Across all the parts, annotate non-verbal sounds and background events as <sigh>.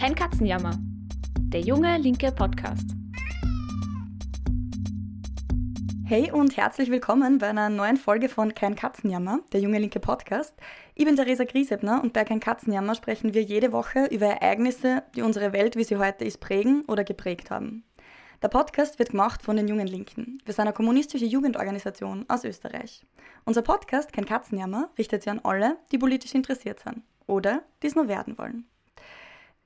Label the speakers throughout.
Speaker 1: Kein Katzenjammer. Der junge linke Podcast.
Speaker 2: Hey und herzlich willkommen bei einer neuen Folge von Kein Katzenjammer, der junge linke Podcast. Ich bin Theresa Griesebner und bei Kein Katzenjammer sprechen wir jede Woche über Ereignisse, die unsere Welt, wie sie heute ist, prägen oder geprägt haben. Der Podcast wird gemacht von den Jungen Linken. Wir sind eine kommunistische Jugendorganisation aus Österreich. Unser Podcast, kein Katzenjammer, richtet sich an alle, die politisch interessiert sind oder die es nur werden wollen.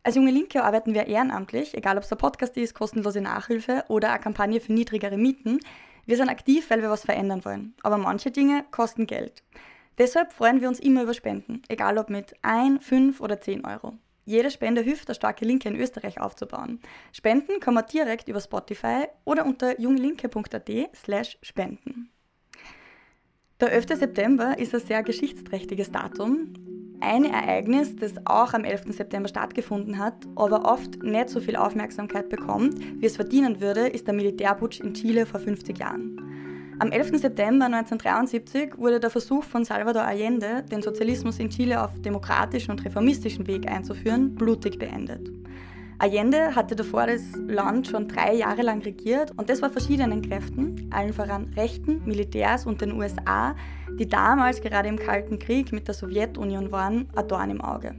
Speaker 2: Als Junge Linke arbeiten wir ehrenamtlich, egal ob es der Podcast ist, kostenlose Nachhilfe oder eine Kampagne für niedrigere Mieten. Wir sind aktiv, weil wir was verändern wollen. Aber manche Dinge kosten Geld. Deshalb freuen wir uns immer über Spenden, egal ob mit 1, 5 oder 10 Euro. Jede Spende hilft, eine starke Linke in Österreich aufzubauen. Spenden kann man direkt über Spotify oder unter jungelinke.at slash spenden. Der 11. September ist ein sehr geschichtsträchtiges Datum. Ein Ereignis, das auch am 11. September stattgefunden hat, aber oft nicht so viel Aufmerksamkeit bekommt, wie es verdienen würde, ist der Militärputsch in Chile vor 50 Jahren. Am 11. September 1973 wurde der Versuch von Salvador Allende, den Sozialismus in Chile auf demokratischen und reformistischen Weg einzuführen, blutig beendet. Allende hatte davor das Land schon drei Jahre lang regiert und das war verschiedenen Kräften, allen voran Rechten, Militärs und den USA, die damals gerade im Kalten Krieg mit der Sowjetunion waren, ein Dorn im Auge.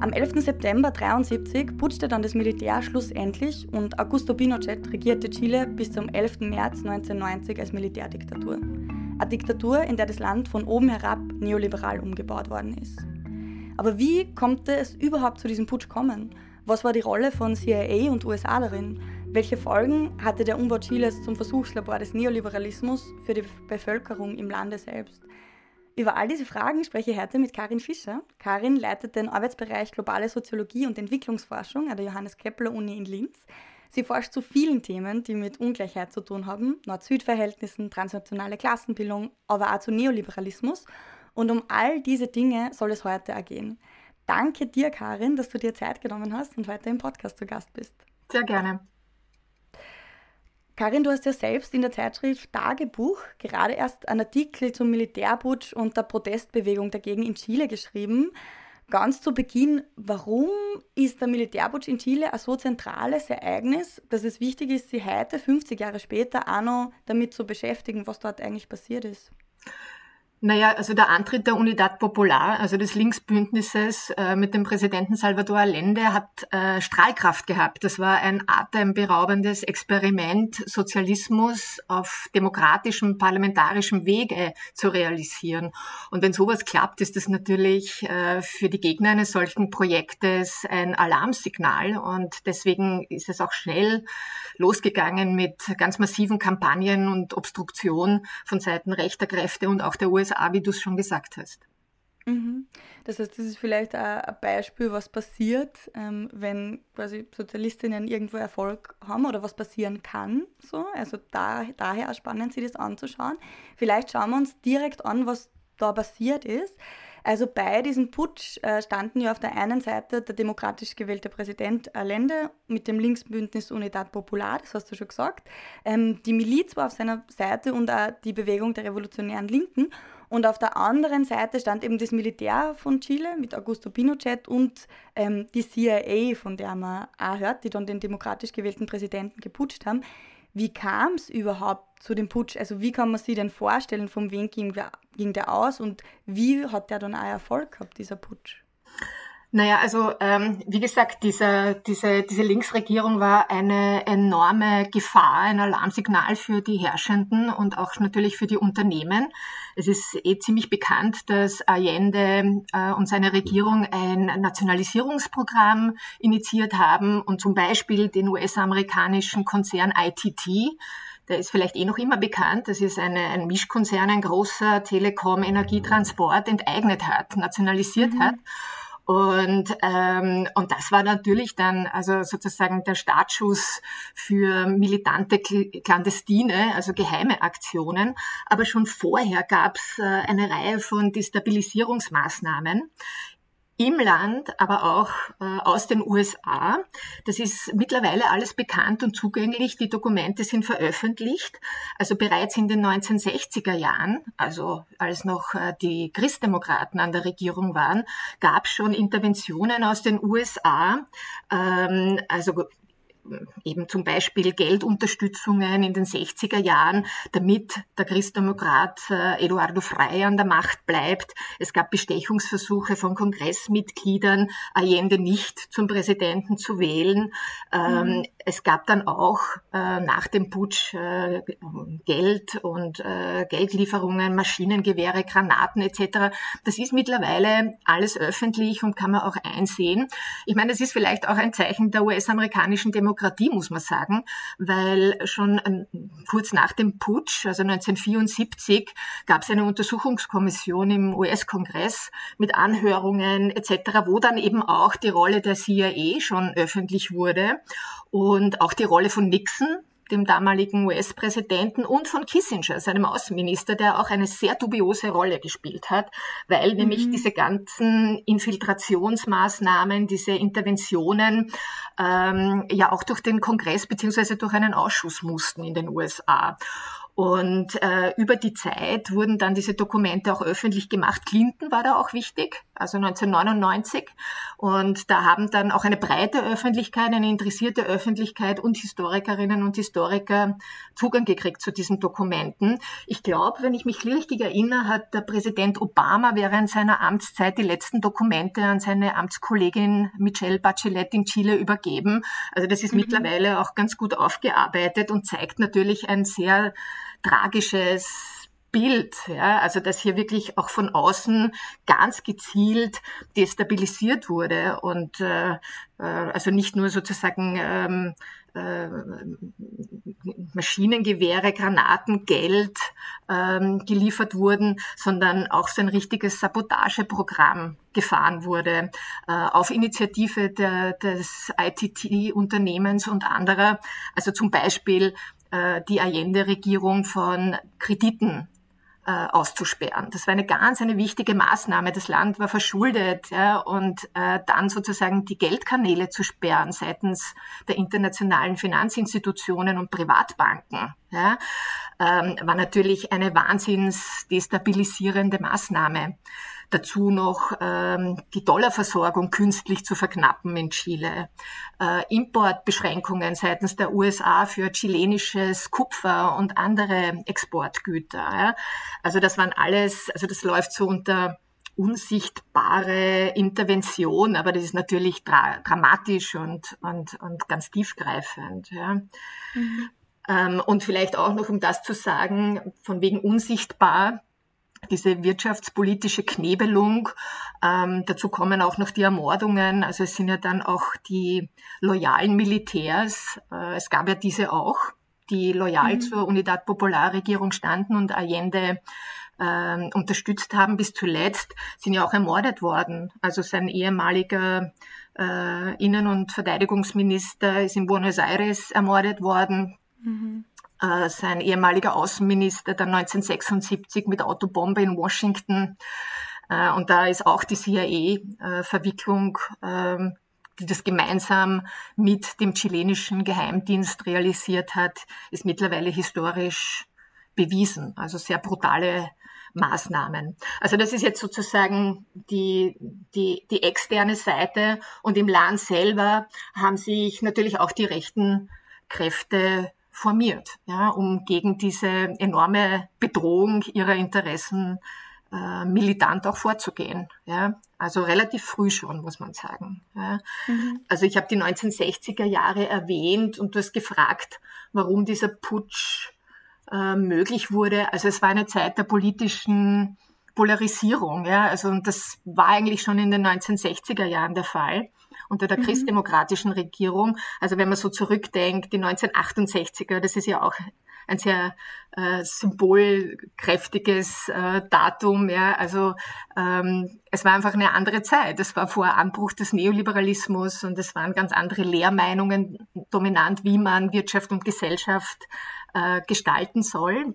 Speaker 2: Am 11. September 1973 putschte dann das Militär schlussendlich und Augusto Pinochet regierte Chile bis zum 11. März 1990 als Militärdiktatur. Eine Diktatur, in der das Land von oben herab neoliberal umgebaut worden ist. Aber wie konnte es überhaupt zu diesem Putsch kommen? Was war die Rolle von CIA und USA darin? Welche Folgen hatte der Umbau Chiles zum Versuchslabor des Neoliberalismus für die Bevölkerung im Lande selbst? Über all diese Fragen spreche ich heute mit Karin Fischer. Karin leitet den Arbeitsbereich Globale Soziologie und Entwicklungsforschung an der Johannes Kepler Uni in Linz. Sie forscht zu vielen Themen, die mit Ungleichheit zu tun haben, Nord-Süd-Verhältnissen, transnationale Klassenbildung, aber auch zu Neoliberalismus. Und um all diese Dinge soll es heute ergehen. Danke dir, Karin, dass du dir Zeit genommen hast und heute im Podcast zu Gast bist.
Speaker 3: Sehr gerne.
Speaker 2: Karin, du hast ja selbst in der Zeitschrift Tagebuch gerade erst einen Artikel zum Militärputsch und der Protestbewegung dagegen in Chile geschrieben. Ganz zu Beginn, warum ist der Militärputsch in Chile ein so zentrales Ereignis, dass es wichtig ist, sich heute, 50 Jahre später, auch noch damit zu beschäftigen, was dort eigentlich passiert ist?
Speaker 3: Naja, also der Antritt der Unidad Popular, also des Linksbündnisses äh, mit dem Präsidenten Salvador Allende, hat äh, Strahlkraft gehabt. Das war ein atemberaubendes Experiment, Sozialismus auf demokratischem, parlamentarischem Wege zu realisieren. Und wenn sowas klappt, ist das natürlich äh, für die Gegner eines solchen Projektes ein Alarmsignal. Und deswegen ist es auch schnell losgegangen mit ganz massiven Kampagnen und Obstruktion von Seiten rechter Kräfte und auch der USA USA, wie du es schon gesagt hast.
Speaker 2: Mhm. Das heißt, das ist vielleicht ein Beispiel, was passiert, ähm, wenn quasi Sozialistinnen irgendwo Erfolg haben oder was passieren kann. So. Also da, daher spannend, sich das anzuschauen. Vielleicht schauen wir uns direkt an, was da passiert ist. Also bei diesem Putsch äh, standen ja auf der einen Seite der demokratisch gewählte Präsident Allende mit dem Linksbündnis Unidad Popular, das hast du schon gesagt. Ähm, die Miliz war auf seiner Seite und auch die Bewegung der revolutionären Linken. Und auf der anderen Seite stand eben das Militär von Chile mit Augusto Pinochet und ähm, die CIA, von der man auch hört, die dann den demokratisch gewählten Präsidenten geputscht haben. Wie kam es überhaupt zu dem Putsch? Also wie kann man sich denn vorstellen, von wem ging der, ging der aus und wie hat der dann auch Erfolg gehabt, dieser Putsch?
Speaker 3: Naja, also ähm, wie gesagt, diese, diese, diese Linksregierung war eine enorme Gefahr, ein Alarmsignal für die Herrschenden und auch natürlich für die Unternehmen. Es ist eh ziemlich bekannt, dass Allende äh, und seine Regierung ein Nationalisierungsprogramm initiiert haben und zum Beispiel den US-amerikanischen Konzern ITT, der ist vielleicht eh noch immer bekannt. Das ist eine, ein Mischkonzern, ein großer Telekom, Energietransport enteignet hat, nationalisiert mhm. hat. Und, ähm, und das war natürlich dann also sozusagen der Startschuss für militante Klandestine, also geheime Aktionen. Aber schon vorher gab es äh, eine Reihe von Destabilisierungsmaßnahmen im Land, aber auch äh, aus den USA. Das ist mittlerweile alles bekannt und zugänglich. Die Dokumente sind veröffentlicht. Also bereits in den 1960er Jahren, also als noch äh, die Christdemokraten an der Regierung waren, gab es schon Interventionen aus den USA. Ähm, also eben zum Beispiel Geldunterstützungen in den 60er Jahren, damit der Christdemokrat äh, Eduardo Frei an der Macht bleibt. Es gab Bestechungsversuche von Kongressmitgliedern, Allende nicht zum Präsidenten zu wählen. Ähm, mhm. Es gab dann auch äh, nach dem Putsch äh, Geld und Geldlieferungen, Maschinengewehre, Granaten etc. Das ist mittlerweile alles öffentlich und kann man auch einsehen. Ich meine, es ist vielleicht auch ein Zeichen der US-amerikanischen Demokratie, Demokratie, muss man sagen, weil schon kurz nach dem Putsch, also 1974, gab es eine Untersuchungskommission im US-Kongress mit Anhörungen etc., wo dann eben auch die Rolle der CIA schon öffentlich wurde und auch die Rolle von Nixon, dem damaligen US-Präsidenten und von Kissinger, seinem Außenminister, der auch eine sehr dubiose Rolle gespielt hat, weil mhm. nämlich diese ganzen Infiltrationsmaßnahmen, diese Interventionen ähm, ja auch durch den Kongress beziehungsweise durch einen Ausschuss mussten in den USA. Und äh, über die Zeit wurden dann diese Dokumente auch öffentlich gemacht. Clinton war da auch wichtig, also 1999. Und da haben dann auch eine breite Öffentlichkeit, eine interessierte Öffentlichkeit und Historikerinnen und Historiker Zugang gekriegt zu diesen Dokumenten. Ich glaube, wenn ich mich richtig erinnere, hat der Präsident Obama während seiner Amtszeit die letzten Dokumente an seine Amtskollegin Michelle Bachelet in Chile übergeben. Also das ist mhm. mittlerweile auch ganz gut aufgearbeitet und zeigt natürlich ein sehr tragisches Bild, ja, also dass hier wirklich auch von außen ganz gezielt destabilisiert wurde und äh, äh also nicht nur sozusagen ähm, äh, Maschinengewehre, Granaten, Geld ähm, geliefert wurden, sondern auch so ein richtiges Sabotageprogramm gefahren wurde äh, auf Initiative der, des ITT-Unternehmens und anderer. Also zum Beispiel äh, die Allende-Regierung von Krediten äh, auszusperren. Das war eine ganz eine wichtige Maßnahme. Das Land war verschuldet ja, und äh, dann sozusagen die Geldkanäle zu sperren seitens der internationalen Finanzinstitutionen und Privatbanken ja, ähm, war natürlich eine wahnsinns destabilisierende Maßnahme dazu noch ähm, die Dollarversorgung künstlich zu verknappen in Chile, äh, Importbeschränkungen seitens der USA für chilenisches Kupfer und andere Exportgüter. Ja. Also das waren alles, also das läuft so unter unsichtbare Intervention, aber das ist natürlich dra dramatisch und, und, und ganz tiefgreifend. Ja. Mhm. Ähm, und vielleicht auch noch, um das zu sagen, von wegen unsichtbar, diese wirtschaftspolitische Knebelung. Ähm, dazu kommen auch noch die Ermordungen. Also es sind ja dann auch die loyalen Militärs. Äh, es gab ja diese auch, die loyal mhm. zur Unidad Popular Regierung standen und Allende äh, unterstützt haben bis zuletzt, sind ja auch ermordet worden. Also sein ehemaliger äh, Innen- und Verteidigungsminister ist in Buenos Aires ermordet worden. Mhm äh, sein ehemaliger Außenminister dann 1976 mit Autobombe in Washington. Äh, und da ist auch die CIA-Verwicklung, äh, die das gemeinsam mit dem chilenischen Geheimdienst realisiert hat, ist mittlerweile historisch bewiesen. Also sehr brutale Maßnahmen. Also das ist jetzt sozusagen die, die, die externe Seite und im Land selber haben sich natürlich auch die rechten Kräfte formiert, ja, um gegen diese enorme Bedrohung ihrer Interessen äh, militant auch vorzugehen. Ja. Also relativ früh schon, muss man sagen. Ja. Mhm. Also ich habe die 1960er Jahre erwähnt und du hast gefragt, warum dieser Putsch äh, möglich wurde. Also es war eine Zeit der politischen Polarisierung. Ja. Also und das war eigentlich schon in den 1960er Jahren der Fall unter der mhm. christdemokratischen Regierung. Also wenn man so zurückdenkt, die 1968er, das ist ja auch ein sehr äh, symbolkräftiges äh, Datum. Ja. Also ähm, es war einfach eine andere Zeit. Es war vor Anbruch des Neoliberalismus und es waren ganz andere Lehrmeinungen dominant, wie man Wirtschaft und Gesellschaft äh, gestalten soll.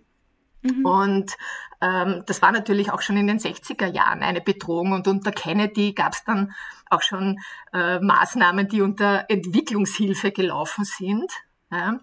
Speaker 3: Mhm. Und ähm, das war natürlich auch schon in den 60er Jahren eine Bedrohung. Und unter Kennedy gab es dann auch schon äh, Maßnahmen, die unter Entwicklungshilfe gelaufen sind. Ja?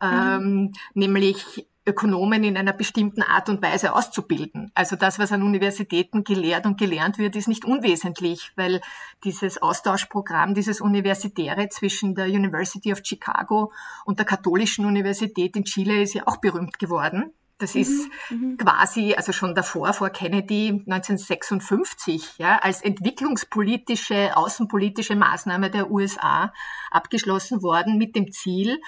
Speaker 3: Ähm, mhm. Nämlich Ökonomen in einer bestimmten Art und Weise auszubilden. Also das, was an Universitäten gelehrt und gelernt wird, ist nicht unwesentlich, weil dieses Austauschprogramm, dieses Universitäre zwischen der University of Chicago und der Katholischen Universität in Chile ist ja auch berühmt geworden. Das ist mhm, mhm. quasi, also schon davor, vor Kennedy 1956, ja, als entwicklungspolitische, außenpolitische Maßnahme der USA abgeschlossen worden mit dem Ziel,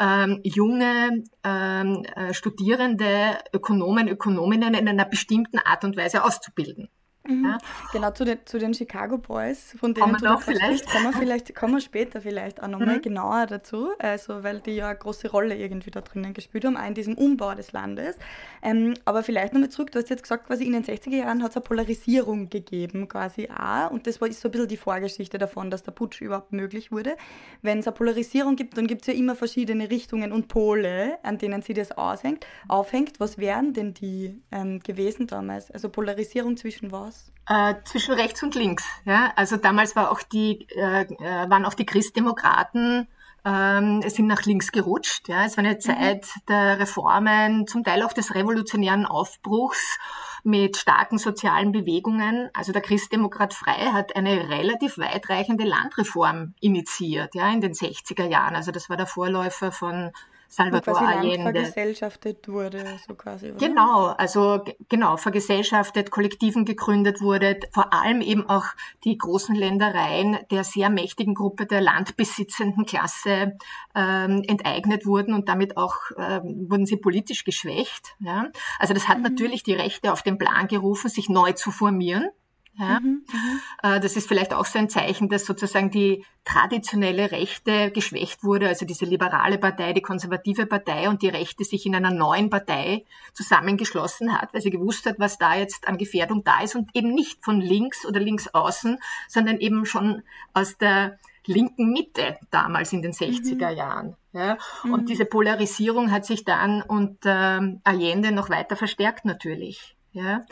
Speaker 3: ähm, junge ähm, äh, Studierende, Ökonomen, Ökonominnen in einer bestimmten Art und Weise auszubilden.
Speaker 2: Mhm. Ja. Genau, zu den, zu den Chicago Boys, von denen kommen du vielleicht? kommen wir vielleicht, kommen wir später vielleicht auch nochmal mhm. genauer dazu, also weil die ja eine große Rolle irgendwie da drinnen gespielt haben, auch in diesem Umbau des Landes. Ähm, aber vielleicht nochmal zurück, du hast jetzt gesagt, quasi in den 60er Jahren hat es eine Polarisierung gegeben, quasi auch, und das war ist so ein bisschen die Vorgeschichte davon, dass der Putsch überhaupt möglich wurde. Wenn es eine Polarisierung gibt, dann gibt es ja immer verschiedene Richtungen und Pole, an denen sie das aushängt, aufhängt. Was wären denn die ähm, gewesen damals? Also Polarisierung zwischen was?
Speaker 3: Aus? Äh, zwischen rechts und links. Ja? Also damals war auch die, äh, äh waren auch die Christdemokraten ähm, sind nach links gerutscht. Ja? Es war eine mhm. Zeit der Reformen, zum Teil auch des revolutionären Aufbruchs mit starken sozialen Bewegungen. Also der Christdemokrat Frei hat eine relativ weitreichende Landreform initiiert, ja, in den 60er Jahren. Also das war der Vorläufer von Salvador
Speaker 2: quasi
Speaker 3: Allende.
Speaker 2: vergesellschaftet wurde, so quasi.
Speaker 3: Oder? Genau, also genau, vergesellschaftet, Kollektiven gegründet wurde, vor allem eben auch die großen Ländereien der sehr mächtigen Gruppe der landbesitzenden Klasse ähm, enteignet wurden und damit auch ähm, wurden sie politisch geschwächt. Ja? Also das hat mhm. natürlich die Rechte auf den Plan gerufen, sich neu zu formieren. Ja? Mhm, mhm, äh, das ist vielleicht auch so ein Zeichen, dass sozusagen die traditionelle Rechte geschwächt wurde, also diese liberale Partei, die konservative Partei und die Rechte sich in einer neuen Partei zusammengeschlossen hat, weil sie gewusst hat, was da jetzt an Gefährdung da ist und eben nicht von links oder links außen, sondern eben schon aus der linken Mitte damals in den 60er mhm. Jahren. Ja. Und mhm. diese Polarisierung hat sich dann unter Allende noch weiter verstärkt natürlich. Ja.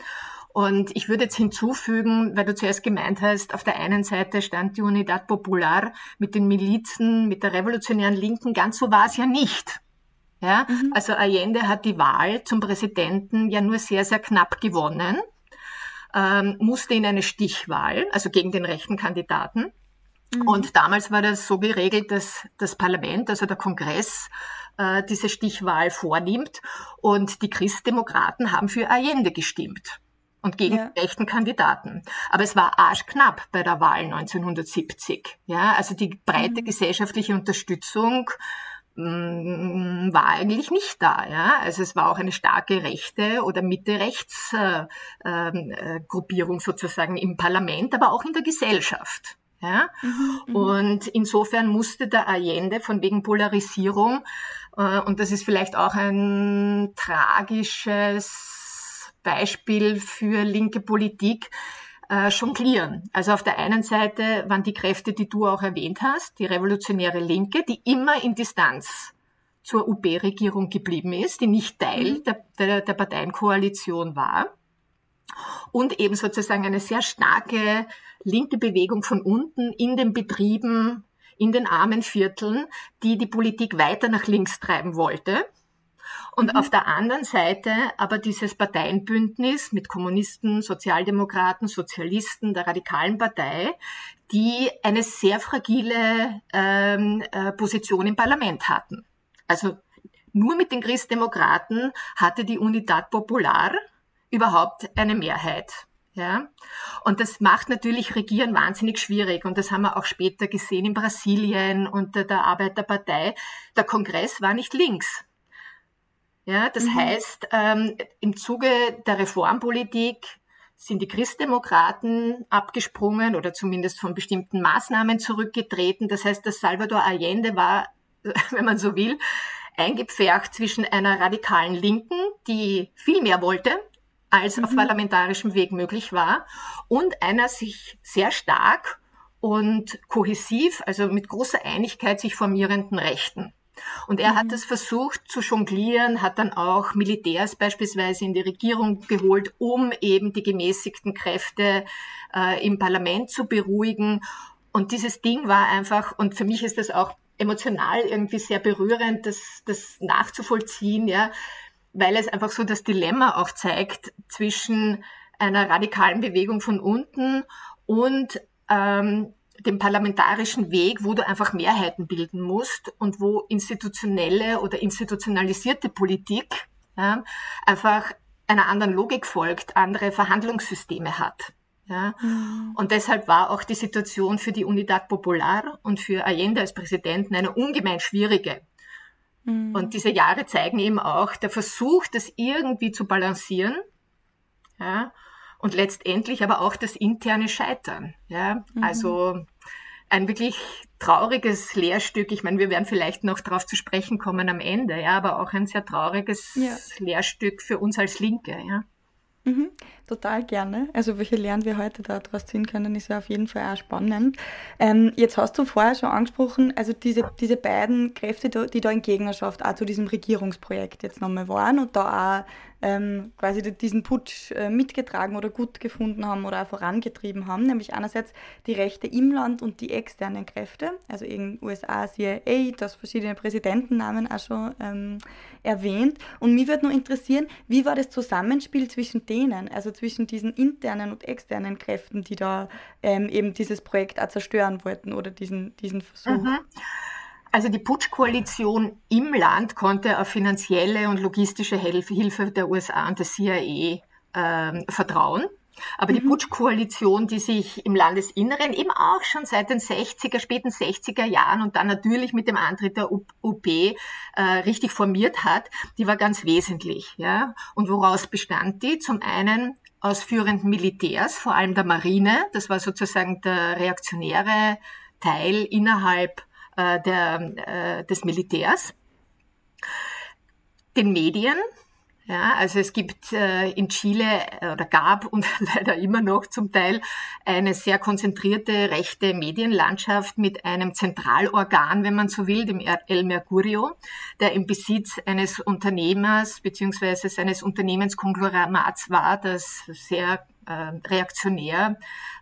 Speaker 3: Und ich würde jetzt hinzufügen, weil du zuerst gemeint hast, auf der einen Seite stand die Unidad Popular mit den Milizen, mit der revolutionären Linken. Ganz so war es ja nicht. Ja, mhm. also Allende hat die Wahl zum Präsidenten ja nur sehr, sehr knapp gewonnen, ähm, musste in eine Stichwahl, also gegen den rechten Kandidaten. Mhm. Und damals war das so geregelt, dass das Parlament, also der Kongress, äh, diese Stichwahl vornimmt und die Christdemokraten haben für Allende gestimmt und gegen ja. rechten Kandidaten. Aber es war arschknapp bei der Wahl 1970. Ja, also die breite mhm. gesellschaftliche Unterstützung mm, war eigentlich nicht da. Ja? Also es war auch eine starke rechte oder Mitte-Rechts-Gruppierung äh, äh, sozusagen im Parlament, aber auch in der Gesellschaft. Ja? Mhm, mhm. und insofern musste der Allende von wegen Polarisierung, äh, und das ist vielleicht auch ein tragisches Beispiel für linke Politik äh, jonglieren. Also auf der einen Seite waren die Kräfte, die du auch erwähnt hast, die revolutionäre Linke, die immer in Distanz zur UB-Regierung geblieben ist, die nicht Teil mhm. der, der, der Parteienkoalition war. Und eben sozusagen eine sehr starke linke Bewegung von unten in den Betrieben, in den armen Vierteln, die die Politik weiter nach links treiben wollte und mhm. auf der anderen Seite aber dieses Parteienbündnis mit Kommunisten, Sozialdemokraten, Sozialisten, der radikalen Partei, die eine sehr fragile ähm, äh, Position im Parlament hatten. Also nur mit den Christdemokraten hatte die Unidad Popular überhaupt eine Mehrheit. Ja, und das macht natürlich Regieren wahnsinnig schwierig. Und das haben wir auch später gesehen in Brasilien unter der Arbeiterpartei. Der Kongress war nicht links. Ja, das mhm. heißt, ähm, im Zuge der Reformpolitik sind die Christdemokraten abgesprungen oder zumindest von bestimmten Maßnahmen zurückgetreten. Das heißt, dass Salvador Allende war, <laughs> wenn man so will, eingepfercht zwischen einer radikalen Linken, die viel mehr wollte, als mhm. auf parlamentarischem Weg möglich war, und einer sich sehr stark und kohäsiv, also mit großer Einigkeit sich formierenden Rechten. Und er mhm. hat es versucht zu jonglieren, hat dann auch Militärs beispielsweise in die Regierung geholt, um eben die gemäßigten Kräfte äh, im Parlament zu beruhigen. Und dieses Ding war einfach, und für mich ist das auch emotional irgendwie sehr berührend, das, das nachzuvollziehen, ja, weil es einfach so das Dilemma auch zeigt zwischen einer radikalen Bewegung von unten und ähm, dem parlamentarischen Weg, wo du einfach Mehrheiten bilden musst und wo institutionelle oder institutionalisierte Politik ja, einfach einer anderen Logik folgt, andere Verhandlungssysteme hat. Ja. Mhm. Und deshalb war auch die Situation für die Unidad Popular und für Allende als Präsidenten eine ungemein schwierige. Mhm. Und diese Jahre zeigen eben auch der Versuch, das irgendwie zu balancieren. Ja, und letztendlich aber auch das interne Scheitern. Ja, mhm. also ein wirklich trauriges Lehrstück. Ich meine, wir werden vielleicht noch darauf zu sprechen kommen am Ende, ja, aber auch ein sehr trauriges ja. Lehrstück für uns als Linke, ja.
Speaker 2: Mhm, total gerne. Also welche Lernen wir heute daraus ziehen können, ist ja auf jeden Fall auch spannend. Ähm, jetzt hast du vorher schon angesprochen, also diese, diese beiden Kräfte, die da in Gegnerschaft auch zu diesem Regierungsprojekt jetzt nochmal waren und da auch ähm, quasi diesen Putsch äh, mitgetragen oder gut gefunden haben oder auch vorangetrieben haben, nämlich einerseits die Rechte im Land und die externen Kräfte, also in USA CIA, das verschiedene Präsidentennamen auch schon ähm, erwähnt. Und mich würde nur interessieren, wie war das Zusammenspiel zwischen denen, also zwischen diesen internen und externen Kräften, die da ähm, eben dieses Projekt auch zerstören wollten oder diesen, diesen Versuch? Mhm.
Speaker 3: Also die Putschkoalition im Land konnte auf finanzielle und logistische Hilfe der USA und der CIA äh, vertrauen. Aber mhm. die Putschkoalition, die sich im Landesinneren eben auch schon seit den 60er, späten 60er Jahren und dann natürlich mit dem Antritt der UP äh, richtig formiert hat, die war ganz wesentlich. Ja? Und woraus bestand die? Zum einen aus führenden Militärs, vor allem der Marine. Das war sozusagen der reaktionäre Teil innerhalb äh, der, äh, des Militärs, den Medien, ja, also es gibt äh, in Chile äh, oder gab und <laughs> leider immer noch zum Teil eine sehr konzentrierte rechte Medienlandschaft mit einem Zentralorgan, wenn man so will, dem El Mercurio, der im Besitz eines Unternehmers beziehungsweise seines Unternehmenskonglomerats war, das sehr äh, reaktionär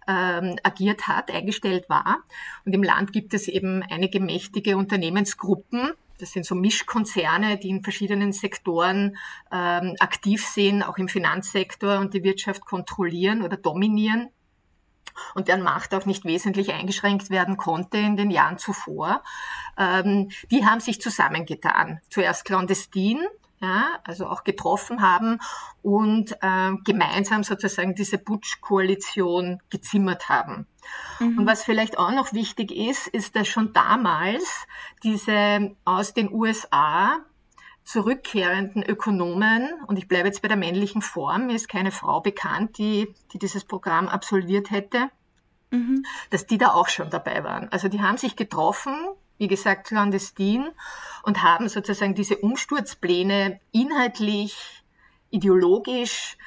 Speaker 3: ähm, agiert hat, eingestellt war. Und im Land gibt es eben einige mächtige Unternehmensgruppen, das sind so Mischkonzerne, die in verschiedenen Sektoren ähm, aktiv sind, auch im Finanzsektor und die Wirtschaft kontrollieren oder dominieren und deren Macht auch nicht wesentlich eingeschränkt werden konnte in den Jahren zuvor. Ähm, die haben sich zusammengetan. Zuerst clandestin, ja, also auch getroffen haben und äh, gemeinsam sozusagen diese Putsch-Koalition gezimmert haben. Mhm. Und was vielleicht auch noch wichtig ist, ist, dass schon damals diese aus den USA zurückkehrenden Ökonomen, und ich bleibe jetzt bei der männlichen Form, mir ist keine Frau bekannt, die, die dieses Programm absolviert hätte, mhm. dass die da auch schon dabei waren. Also die haben sich getroffen, wie gesagt, clandestin und haben sozusagen diese Umsturzpläne inhaltlich, ideologisch,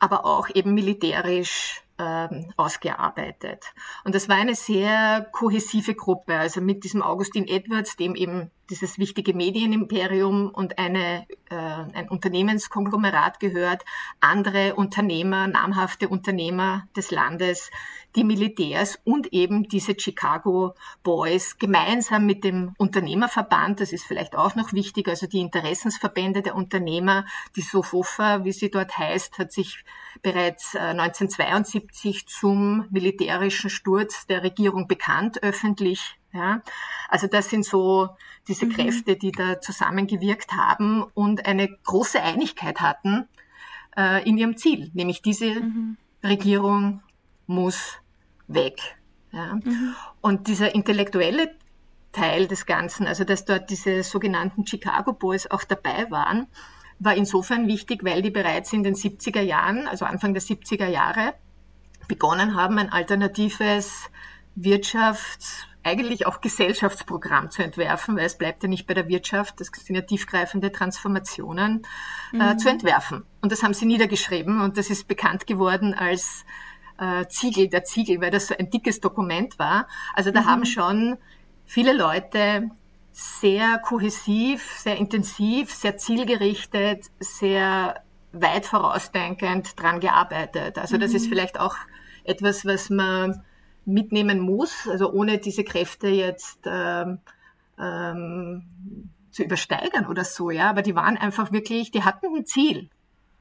Speaker 3: aber auch eben militärisch ähm, ausgearbeitet. Und das war eine sehr kohäsive Gruppe, also mit diesem Augustin Edwards, dem eben dieses wichtige Medienimperium und eine, äh, ein Unternehmenskonglomerat gehört, andere Unternehmer, namhafte Unternehmer des Landes, die Militärs und eben diese Chicago Boys gemeinsam mit dem Unternehmerverband, das ist vielleicht auch noch wichtig, also die Interessensverbände der Unternehmer, die SOFOFA, wie sie dort heißt, hat sich bereits 1972 äh, zum militärischen Sturz der Regierung bekannt, öffentlich. Ja, also das sind so diese mhm. Kräfte, die da zusammengewirkt haben und eine große Einigkeit hatten äh, in ihrem Ziel, nämlich diese mhm. Regierung muss weg. Ja. Mhm. Und dieser intellektuelle Teil des Ganzen, also dass dort diese sogenannten Chicago Boys auch dabei waren, war insofern wichtig, weil die bereits in den 70er Jahren, also Anfang der 70er Jahre, begonnen haben, ein alternatives Wirtschafts-, eigentlich auch Gesellschaftsprogramm zu entwerfen, weil es bleibt ja nicht bei der Wirtschaft, das sind ja tiefgreifende Transformationen, äh, mhm. äh, zu entwerfen. Und das haben sie niedergeschrieben und das ist bekannt geworden als äh, Ziegel, der Ziegel, weil das so ein dickes Dokument war. Also da mhm. haben schon viele Leute sehr kohäsiv, sehr intensiv, sehr zielgerichtet, sehr weit vorausdenkend dran gearbeitet. Also das mhm. ist vielleicht auch etwas, was man mitnehmen muss, also ohne diese Kräfte jetzt ähm, ähm, zu übersteigern oder so, ja. Aber die waren einfach wirklich, die hatten ein Ziel.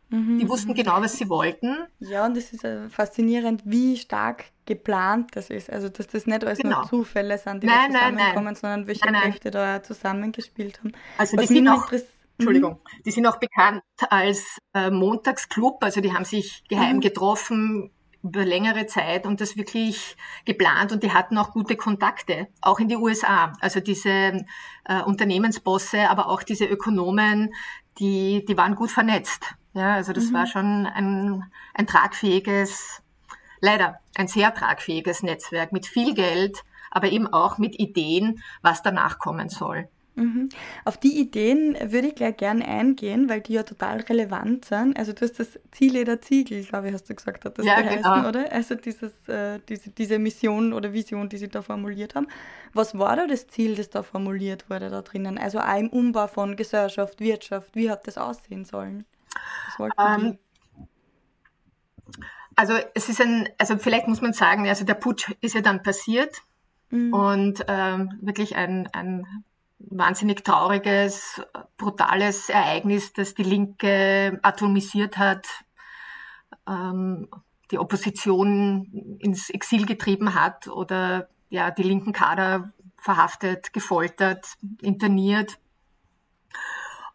Speaker 3: Mhm. Die wussten genau, was sie wollten.
Speaker 2: Ja, und es ist äh, faszinierend, wie stark geplant das ist. Also, dass das nicht alles genau. nur Zufälle sind, die nein, da zusammenkommen, nein, nein. sondern welche nein, Kräfte da zusammengespielt haben.
Speaker 3: Also, was die sind auch, Entschuldigung, mhm. die sind auch bekannt als äh, Montagsclub. Also, die haben sich geheim mhm. getroffen, über längere Zeit und das wirklich geplant und die hatten auch gute Kontakte, auch in die USA. Also diese äh, Unternehmensbosse, aber auch diese Ökonomen, die, die waren gut vernetzt. Ja, also das mhm. war schon ein, ein tragfähiges, leider ein sehr tragfähiges Netzwerk mit viel Geld, aber eben auch mit Ideen, was danach kommen soll.
Speaker 2: Mhm. Auf die Ideen würde ich gleich gerne eingehen, weil die ja total relevant sind. Also du hast das Ziele der Ziegel, glaube ich, hast du gesagt, hat das ja, geheißen, genau. oder? Also dieses, äh, diese, diese Mission oder Vision, die sie da formuliert haben. Was war da das Ziel, das da formuliert wurde da drinnen? Also auch im Umbau von Gesellschaft, Wirtschaft, wie hat das aussehen sollen?
Speaker 3: Ähm, also es ist ein, also vielleicht muss man sagen, also der Putsch ist ja dann passiert mhm. und ähm, wirklich ein, ein wahnsinnig trauriges, brutales Ereignis, das die Linke atomisiert hat, ähm, die Opposition ins Exil getrieben hat oder ja, die linken Kader verhaftet, gefoltert, interniert.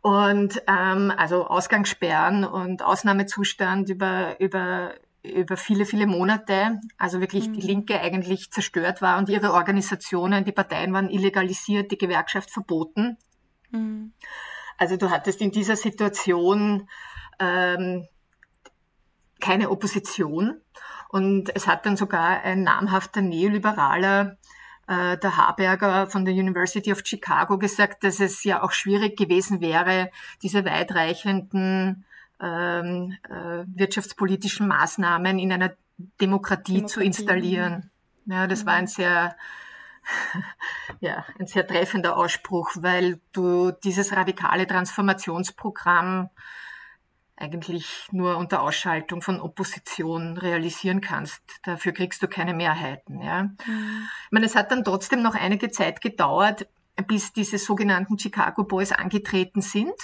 Speaker 3: Und ähm, also Ausgangssperren und Ausnahmezustand über, über über viele, viele Monate, also wirklich mhm. die Linke eigentlich zerstört war und ihre Organisationen, die Parteien waren illegalisiert, die Gewerkschaft verboten. Mhm. Also du hattest in dieser Situation ähm, keine Opposition und es hat dann sogar ein namhafter Neoliberaler, äh, der Haberger von der University of Chicago, gesagt, dass es ja auch schwierig gewesen wäre, diese weitreichenden ähm, äh, wirtschaftspolitischen Maßnahmen in einer Demokratie, Demokratie. zu installieren. Ja, das mhm. war ein sehr, <laughs> ja, ein sehr treffender Ausspruch, weil du dieses radikale Transformationsprogramm eigentlich nur unter Ausschaltung von Opposition realisieren kannst. Dafür kriegst du keine Mehrheiten. Ja. Mhm. Ich meine, es hat dann trotzdem noch einige Zeit gedauert, bis diese sogenannten Chicago Boys angetreten sind.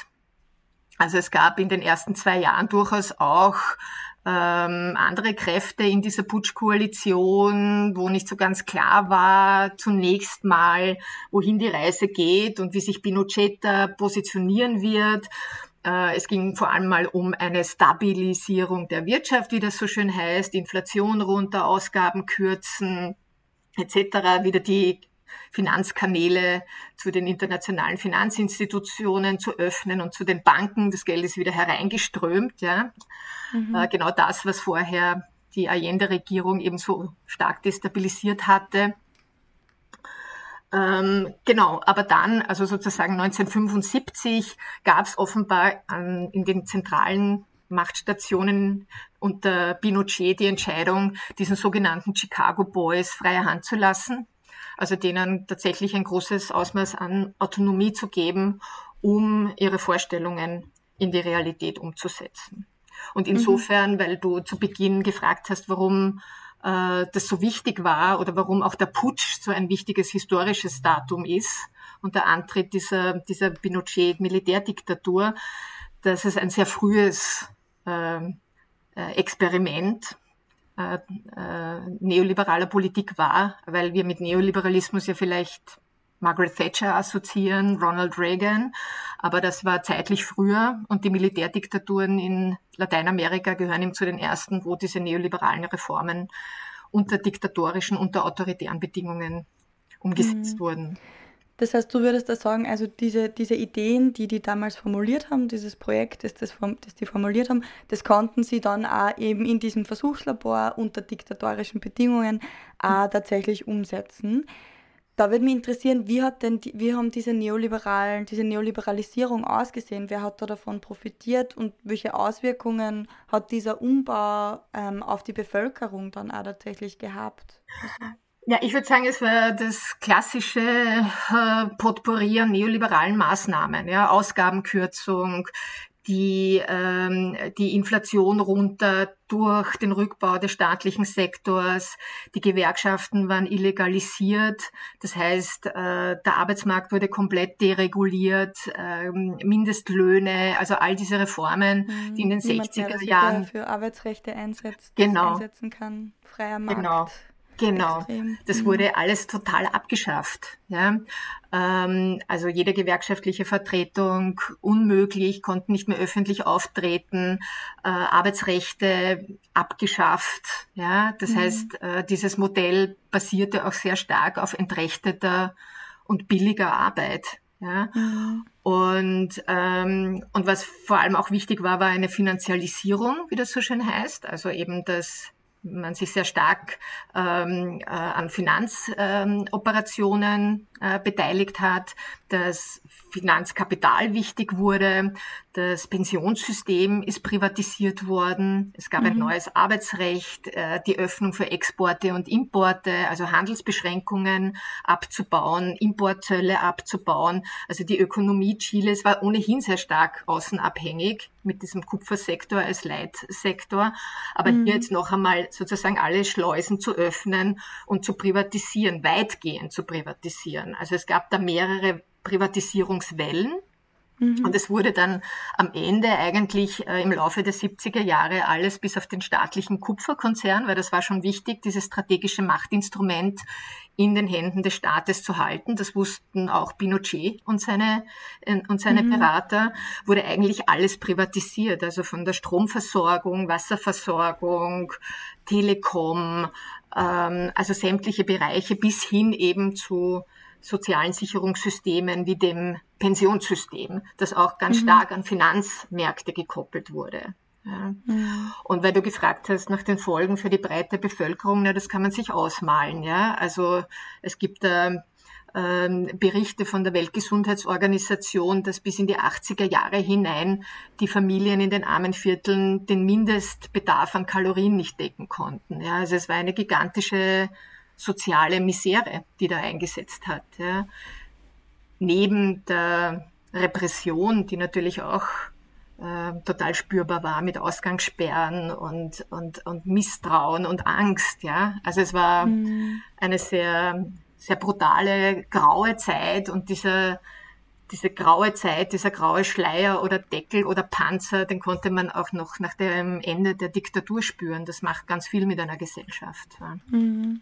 Speaker 3: Also es gab in den ersten zwei Jahren durchaus auch ähm, andere Kräfte in dieser Putschkoalition, wo nicht so ganz klar war zunächst mal, wohin die Reise geht und wie sich Pinochet positionieren wird. Äh, es ging vor allem mal um eine Stabilisierung der Wirtschaft, wie das so schön heißt, Inflation runter, Ausgaben kürzen etc. Wieder die Finanzkanäle zu den internationalen Finanzinstitutionen zu öffnen und zu den Banken. Das Geld ist wieder hereingeströmt. Ja. Mhm. Äh, genau das, was vorher die Allende-Regierung eben so stark destabilisiert hatte. Ähm, genau, aber dann, also sozusagen 1975, gab es offenbar an, in den zentralen Machtstationen unter Pinochet die Entscheidung, diesen sogenannten Chicago Boys freie Hand zu lassen also denen tatsächlich ein großes Ausmaß an Autonomie zu geben, um ihre Vorstellungen in die Realität umzusetzen. Und mhm. insofern, mhm. weil du zu Beginn gefragt hast, warum äh, das so wichtig war oder warum auch der Putsch so ein wichtiges historisches Datum ist und der Antritt dieser, dieser Pinochet-Militärdiktatur, dass es ein sehr frühes äh, äh Experiment äh, äh, neoliberaler Politik war, weil wir mit Neoliberalismus ja vielleicht Margaret Thatcher assoziieren, Ronald Reagan, aber das war zeitlich früher und die Militärdiktaturen in Lateinamerika gehören eben zu den ersten, wo diese neoliberalen Reformen unter diktatorischen, unter autoritären Bedingungen umgesetzt mhm. wurden.
Speaker 2: Das heißt, du würdest da sagen, also diese, diese Ideen, die die damals formuliert haben, dieses Projekt, das, das, das die formuliert haben, das konnten sie dann auch eben in diesem Versuchslabor unter diktatorischen Bedingungen auch tatsächlich umsetzen. Da würde mich interessieren, wie hat denn, wie haben diese neoliberalen, diese Neoliberalisierung ausgesehen? Wer hat da davon profitiert und welche Auswirkungen hat dieser Umbau ähm, auf die Bevölkerung dann auch tatsächlich gehabt?
Speaker 3: Ja, ich würde sagen, es war das klassische äh, Potpourri an neoliberalen Maßnahmen, ja, Ausgabenkürzung, die, ähm, die Inflation runter durch den Rückbau des staatlichen Sektors. Die Gewerkschaften waren illegalisiert. Das heißt, äh, der Arbeitsmarkt wurde komplett dereguliert, ähm, Mindestlöhne, also all diese Reformen, mhm. die in den Niemand 60er mehr, Jahren
Speaker 2: für Arbeitsrechte einsetzt,
Speaker 3: genau.
Speaker 2: einsetzen kann. Freier Markt.
Speaker 3: Genau. Genau, Extrem. das mhm. wurde alles total abgeschafft. Ja? Ähm, also jede gewerkschaftliche Vertretung unmöglich, konnten nicht mehr öffentlich auftreten, äh, Arbeitsrechte abgeschafft. Ja? Das mhm. heißt, äh, dieses Modell basierte auch sehr stark auf entrechteter und billiger Arbeit. Ja? Mhm. Und, ähm, und was vor allem auch wichtig war, war eine Finanzialisierung, wie das so schön heißt. Also eben das man sich sehr stark ähm, äh, an Finanzoperationen äh, beteiligt hat, dass Finanzkapital wichtig wurde, das Pensionssystem ist privatisiert worden, es gab mhm. ein neues Arbeitsrecht, äh, die Öffnung für Exporte und Importe, also Handelsbeschränkungen abzubauen, Importzölle abzubauen. Also die Ökonomie Chiles war ohnehin sehr stark außenabhängig mit diesem Kupfersektor als Leitsektor. Aber mhm. hier jetzt noch einmal sozusagen alle Schleusen zu öffnen und zu privatisieren, weitgehend zu privatisieren. Also es gab da mehrere Privatisierungswellen. Mhm. Und es wurde dann am Ende eigentlich äh, im Laufe der 70er Jahre alles bis auf den staatlichen Kupferkonzern, weil das war schon wichtig, dieses strategische Machtinstrument in den Händen des Staates zu halten. Das wussten auch Pinochet und seine, äh, und seine mhm. Berater, wurde eigentlich alles privatisiert. Also von der Stromversorgung, Wasserversorgung, Telekom, ähm, also sämtliche Bereiche bis hin eben zu sozialen Sicherungssystemen wie dem Pensionssystem, das auch ganz mhm. stark an Finanzmärkte gekoppelt wurde. Ja. Mhm. Und weil du gefragt hast nach den Folgen für die breite Bevölkerung, na, das kann man sich ausmalen. Ja? Also es gibt äh, äh, Berichte von der Weltgesundheitsorganisation, dass bis in die 80er Jahre hinein die Familien in den armen Vierteln den Mindestbedarf an Kalorien nicht decken konnten. Ja? Also es war eine gigantische soziale Misere, die da eingesetzt hat. Ja. Neben der Repression, die natürlich auch äh, total spürbar war mit Ausgangssperren und, und, und Misstrauen und Angst. Ja. Also es war mhm. eine sehr, sehr brutale, graue Zeit und dieser, diese graue Zeit, dieser graue Schleier oder Deckel oder Panzer, den konnte man auch noch nach dem Ende der Diktatur spüren. Das macht ganz viel mit einer Gesellschaft. Ja. Mhm.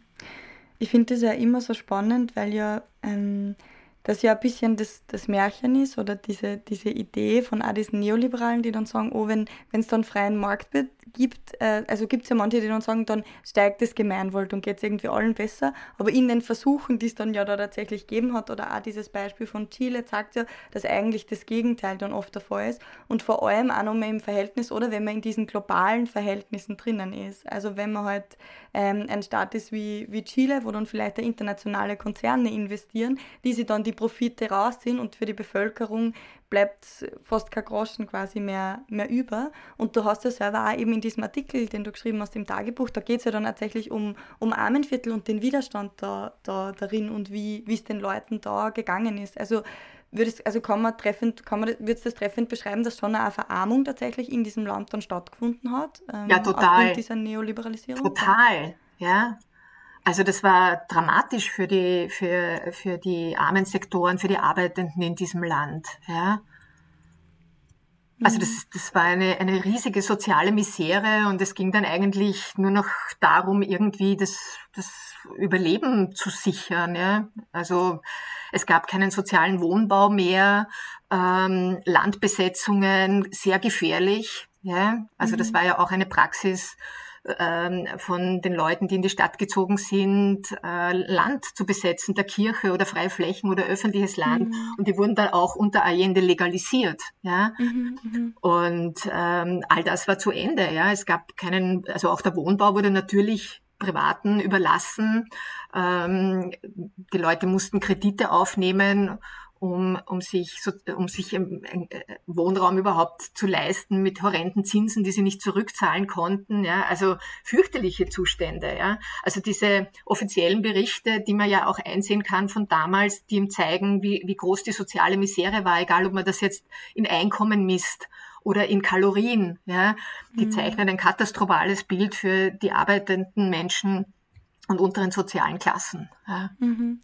Speaker 2: Ich finde das ja immer so spannend, weil ja ähm, das ja ein bisschen das, das Märchen ist oder diese, diese Idee von auch diesen Neoliberalen, die dann sagen, oh, wenn es dann freien Markt wird, gibt, äh, also gibt es ja manche, die dann sagen, dann steigt das Gemeinwohl und geht es irgendwie allen besser. Aber in den Versuchen, die es dann ja da tatsächlich gegeben hat, oder auch dieses Beispiel von Chile zeigt ja, dass eigentlich das Gegenteil dann oft der Fall ist. Und vor allem auch nochmal im Verhältnis oder wenn man in diesen globalen Verhältnissen drinnen ist. Also wenn man halt ähm, ein Staat ist wie, wie Chile, wo dann vielleicht internationale Konzerne investieren, die sich dann die Profite rausziehen und für die Bevölkerung bleibt fast kein Groschen quasi mehr, mehr über. Und du hast ja selber auch eben in diesem Artikel, den du geschrieben hast im Tagebuch, da geht es ja dann tatsächlich um, um Armenviertel und den Widerstand da, da darin und wie es den Leuten da gegangen ist. Also würdest, also kann man treffend, kann man, würdest das treffend beschreiben, dass schon eine Verarmung tatsächlich in diesem Land dann stattgefunden hat?
Speaker 3: Ähm, ja, total. Aufgrund
Speaker 2: dieser Neoliberalisierung?
Speaker 3: Total, ja. Also das war dramatisch für die, für, für die armen Sektoren, für die Arbeitenden in diesem Land. Ja. Also das, das war eine, eine riesige soziale Misere und es ging dann eigentlich nur noch darum, irgendwie das, das Überleben zu sichern. Ja. Also es gab keinen sozialen Wohnbau mehr, ähm, Landbesetzungen sehr gefährlich. Ja. Also das mhm. war ja auch eine Praxis, ähm, von den Leuten, die in die Stadt gezogen sind, äh, Land zu besetzen, der Kirche oder freie Flächen oder öffentliches Land. Mhm. Und die wurden dann auch unter Allende legalisiert. Ja? Mhm, mhm, Und ähm, all das war zu Ende. Ja? Es gab keinen, also auch der Wohnbau wurde natürlich Privaten überlassen. Ähm, die Leute mussten Kredite aufnehmen um, um sich, so, um sich äh, Wohnraum überhaupt zu leisten mit horrenden Zinsen, die sie nicht zurückzahlen konnten. Ja, also fürchterliche Zustände. Ja, also diese offiziellen Berichte, die man ja auch einsehen kann von damals, die ihm zeigen, wie, wie groß die soziale Misere war, egal ob man das jetzt in Einkommen misst oder in Kalorien. Ja, die mhm. zeichnen ein katastrophales Bild für die arbeitenden Menschen und unteren sozialen Klassen. Ja.
Speaker 2: Mhm.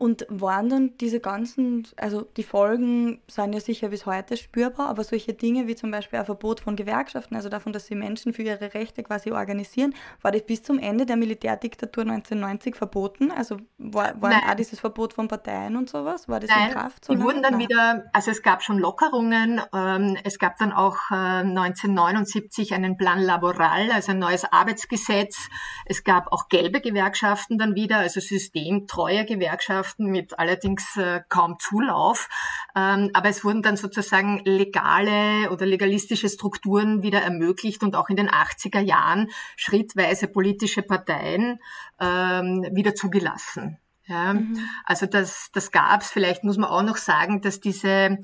Speaker 2: Und waren dann diese ganzen, also die Folgen sind ja sicher bis heute spürbar, aber solche Dinge wie zum Beispiel ein Verbot von Gewerkschaften, also davon, dass sie Menschen für ihre Rechte quasi organisieren, war das bis zum Ende der Militärdiktatur 1990 verboten? Also war, war auch dieses Verbot von Parteien und sowas? War das
Speaker 3: Nein,
Speaker 2: in Kraft?
Speaker 3: So die wurden dann Nein. wieder, also es gab schon Lockerungen, ähm, es gab dann auch äh, 1979 einen Plan Laboral, also ein neues Arbeitsgesetz, es gab auch gelbe Gewerkschaften dann wieder, also systemtreue Gewerkschaften, Gewerkschaften mit allerdings äh, kaum Zulauf. Ähm, aber es wurden dann sozusagen legale oder legalistische Strukturen wieder ermöglicht und auch in den 80er Jahren schrittweise politische Parteien ähm, wieder zugelassen. Ja, mhm. also das, das gab es. Vielleicht muss man auch noch sagen, dass diese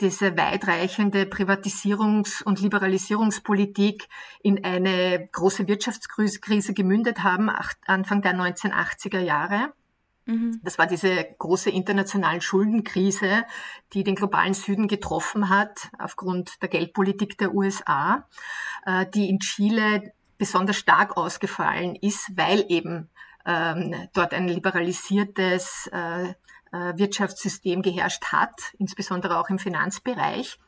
Speaker 3: diese weitreichende Privatisierungs- und Liberalisierungspolitik in eine große Wirtschaftskrise gemündet haben, Anfang der 1980er Jahre. Mhm. Das war diese große internationale Schuldenkrise, die den globalen Süden getroffen hat aufgrund der Geldpolitik der USA, äh, die in Chile besonders stark ausgefallen ist, weil eben ähm, dort ein liberalisiertes äh, äh, Wirtschaftssystem geherrscht hat, insbesondere auch im Finanzbereich.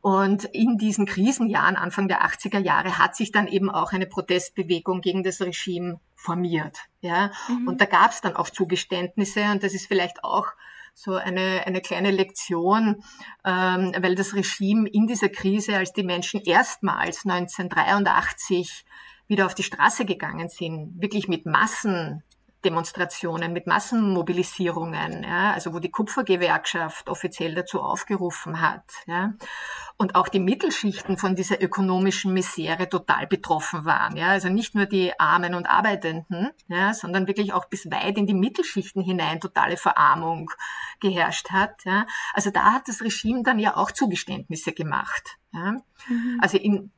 Speaker 3: Und in diesen Krisenjahren, Anfang der 80er Jahre, hat sich dann eben auch eine Protestbewegung gegen das Regime formiert. Ja? Mhm. Und da gab es dann auch Zugeständnisse und das ist vielleicht auch so eine, eine kleine Lektion, ähm, weil das Regime in dieser Krise, als die Menschen erstmals 1983 wieder auf die Straße gegangen sind, wirklich mit Massen Demonstrationen, mit Massenmobilisierungen, ja, also wo die Kupfergewerkschaft offiziell dazu aufgerufen hat. Ja, und auch die Mittelschichten von dieser ökonomischen Misere total betroffen waren. Ja, also nicht nur die Armen und Arbeitenden, ja, sondern wirklich auch bis weit in die Mittelschichten hinein totale Verarmung geherrscht hat. Ja. Also da hat das Regime dann ja auch Zugeständnisse gemacht. Ja. Mhm. Also in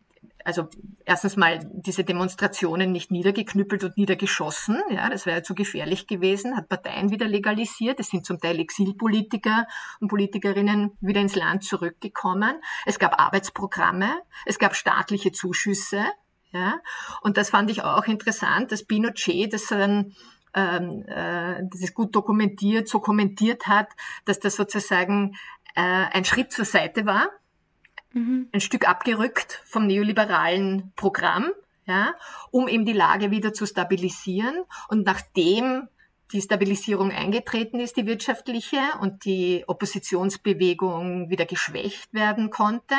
Speaker 3: also erstens mal diese Demonstrationen nicht niedergeknüppelt und niedergeschossen. Ja, das wäre zu gefährlich gewesen, hat Parteien wieder legalisiert. Es sind zum Teil Exilpolitiker und Politikerinnen wieder ins Land zurückgekommen. Es gab Arbeitsprogramme, es gab staatliche Zuschüsse. Ja, und das fand ich auch interessant, dass Pinochet das dann ähm, äh, das ist gut dokumentiert, so kommentiert hat, dass das sozusagen äh, ein Schritt zur Seite war mhm. ein Stück abgerückt vom neoliberalen Programm, ja, um eben die Lage wieder zu stabilisieren. Und nachdem die Stabilisierung eingetreten ist, die wirtschaftliche, und die Oppositionsbewegung wieder geschwächt werden konnte,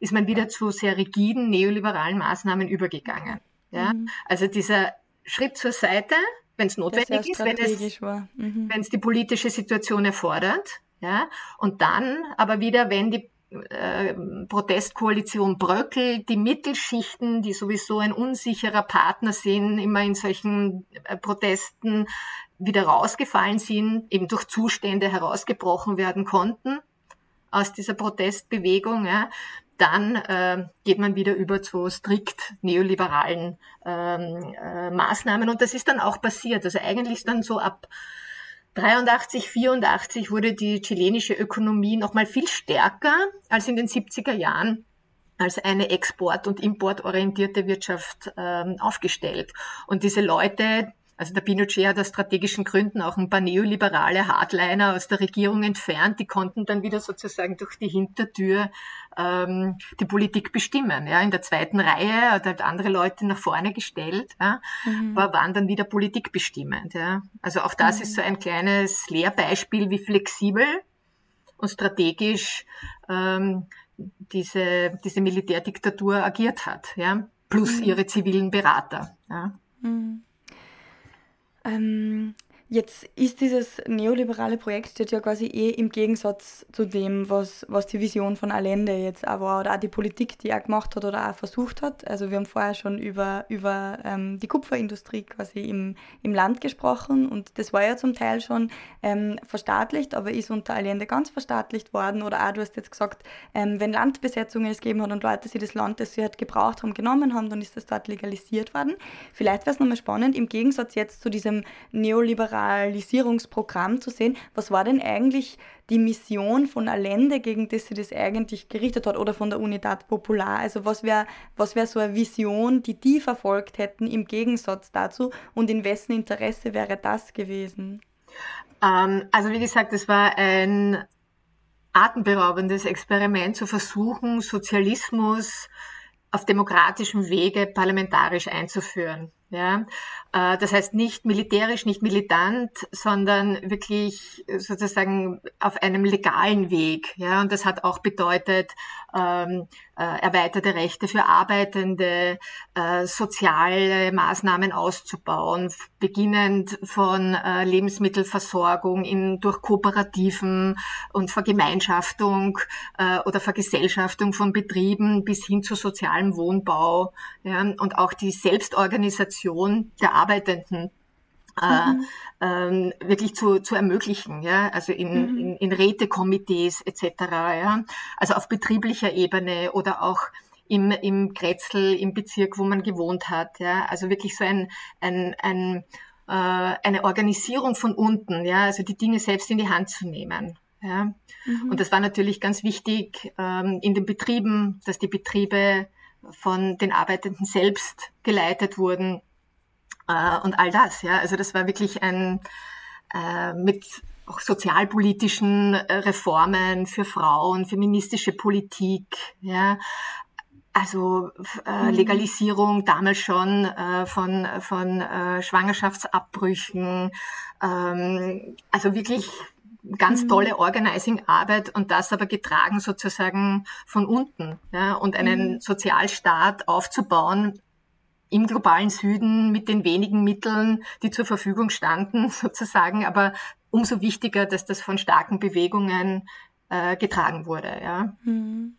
Speaker 3: ist man wieder zu sehr rigiden neoliberalen Maßnahmen übergegangen. Ja? Mhm. Also dieser Schritt zur Seite, wenn es notwendig ist, wenn es, mhm. wenn es die politische Situation erfordert, ja, und dann aber wieder, wenn die äh, Protestkoalition bröckelt, die Mittelschichten, die sowieso ein unsicherer Partner sind, immer in solchen äh, Protesten wieder rausgefallen sind, eben durch Zustände herausgebrochen werden konnten aus dieser Protestbewegung, ja, dann äh, geht man wieder über zu strikt neoliberalen ähm, äh, Maßnahmen und das ist dann auch passiert. Also eigentlich dann so ab 83, 84 wurde die chilenische Ökonomie noch mal viel stärker als in den 70er Jahren als eine export- und importorientierte Wirtschaft ähm, aufgestellt. Und diese Leute, also der Pinochet hat aus strategischen Gründen auch ein paar neoliberale Hardliner aus der Regierung entfernt. Die konnten dann wieder sozusagen durch die Hintertür ähm, die Politik bestimmen. Ja, in der zweiten Reihe hat halt andere Leute nach vorne gestellt, ja, mhm. aber waren dann wieder politikbestimmend. Ja. Also auch das mhm. ist so ein kleines Lehrbeispiel, wie flexibel und strategisch ähm, diese, diese Militärdiktatur agiert hat. Ja, plus mhm. ihre zivilen Berater. Ja.
Speaker 2: Mhm. Jetzt ist dieses neoliberale Projekt steht ja quasi eh im Gegensatz zu dem, was, was die Vision von Allende jetzt auch war oder auch die Politik, die er gemacht hat oder auch versucht hat. Also wir haben vorher schon über, über ähm, die Kupferindustrie quasi im, im Land gesprochen und das war ja zum Teil schon ähm, verstaatlicht, aber ist unter Allende ganz verstaatlicht worden oder auch, du hast jetzt gesagt, ähm, wenn Landbesetzungen es gegeben hat und Leute, die das Land, das sie halt gebraucht haben, genommen haben, dann ist das dort legalisiert worden. Vielleicht wäre es nochmal spannend, im Gegensatz jetzt zu diesem neoliberalen Liberalisierungsprogramm zu sehen. Was war denn eigentlich die Mission von Allende, gegen das sie das eigentlich gerichtet hat, oder von der Unidad Popular? Also was wäre was wär so eine Vision, die die verfolgt hätten im Gegensatz dazu und in wessen Interesse wäre das gewesen?
Speaker 3: Ähm, also wie gesagt, es war ein atemberaubendes Experiment zu versuchen, Sozialismus auf demokratischem Wege parlamentarisch einzuführen. Ja, das heißt nicht militärisch, nicht militant, sondern wirklich sozusagen auf einem legalen Weg. Ja, und das hat auch bedeutet ähm, äh, erweiterte Rechte für Arbeitende, äh, soziale Maßnahmen auszubauen, beginnend von äh, Lebensmittelversorgung in, durch Kooperativen und Vergemeinschaftung äh, oder Vergesellschaftung von Betrieben bis hin zu sozialem Wohnbau ja, und auch die Selbstorganisation der Arbeitenden äh, mhm. ähm, wirklich zu, zu ermöglichen, ja, also in, mhm. in, in Rätekomitees etc. Ja, also auf betrieblicher Ebene oder auch im, im Grätzl, im Bezirk, wo man gewohnt hat, ja, also wirklich so ein, ein, ein äh, eine Organisierung von unten, ja, also die Dinge selbst in die Hand zu nehmen. Ja. Mhm. Und das war natürlich ganz wichtig ähm, in den Betrieben, dass die Betriebe von den Arbeitenden selbst geleitet wurden äh, und all das. Ja, also das war wirklich ein äh, mit auch sozialpolitischen äh, Reformen für Frauen, feministische Politik, ja, also äh, mhm. Legalisierung damals schon äh, von, von äh, Schwangerschaftsabbrüchen, ähm, also wirklich ganz mhm. tolle Organizing-Arbeit und das aber getragen sozusagen von unten ja, und einen mhm. Sozialstaat aufzubauen, im globalen Süden mit den wenigen Mitteln, die zur Verfügung standen, <laughs> sozusagen, aber umso wichtiger, dass das von starken Bewegungen äh, getragen wurde. Ja.
Speaker 2: Mhm.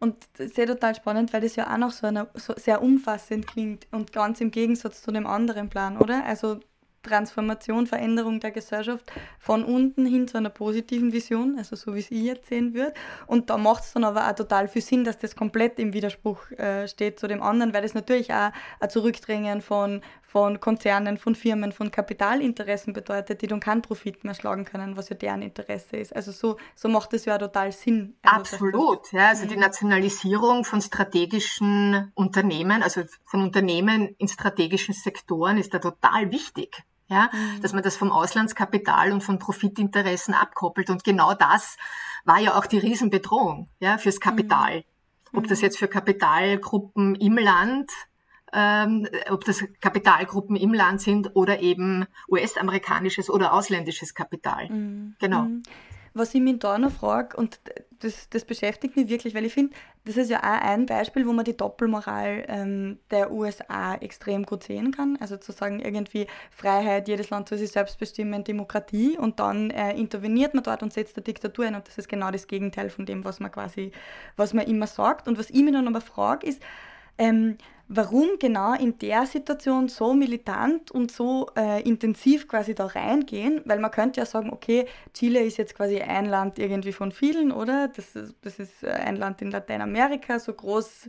Speaker 2: Und ja total spannend, weil das ja auch noch so, eine, so sehr umfassend klingt und ganz im Gegensatz zu dem anderen Plan, oder? Also Transformation, Veränderung der Gesellschaft von unten hin zu einer positiven Vision, also so wie es ich jetzt sehen würde. Und da macht es dann aber auch total viel Sinn, dass das komplett im Widerspruch äh, steht zu dem anderen, weil das natürlich auch ein Zurückdrängen von, von Konzernen, von Firmen, von Kapitalinteressen bedeutet, die dann keinen Profit mehr schlagen können, was ja deren Interesse ist. Also so, so macht es ja total Sinn.
Speaker 3: Also Absolut, ja. Also die mhm. Nationalisierung von strategischen Unternehmen, also von Unternehmen in strategischen Sektoren ist da total wichtig ja, mhm. dass man das vom Auslandskapital und von Profitinteressen abkoppelt. Und genau das war ja auch die Riesenbedrohung ja, fürs Kapital. Mhm. Ob das mhm. jetzt für Kapitalgruppen im Land, ähm, ob das Kapitalgruppen im Land sind oder eben US-amerikanisches oder ausländisches Kapital. Mhm. Genau.
Speaker 2: Mhm. Was ich mich da noch frage, und das, das beschäftigt mich wirklich, weil ich finde, das ist ja auch ein Beispiel, wo man die Doppelmoral ähm, der USA extrem gut sehen kann. Also zu sagen, irgendwie Freiheit, jedes Land soll sich selbst bestimmen, Demokratie und dann äh, interveniert man dort und setzt eine Diktatur ein und das ist genau das Gegenteil von dem, was man quasi, was man immer sagt. Und was ich mich dann aber frage, ist, ähm, warum genau in der Situation so militant und so äh, intensiv quasi da reingehen, weil man könnte ja sagen, okay, Chile ist jetzt quasi ein Land irgendwie von vielen, oder? Das ist, das ist äh, ein Land in Lateinamerika, so groß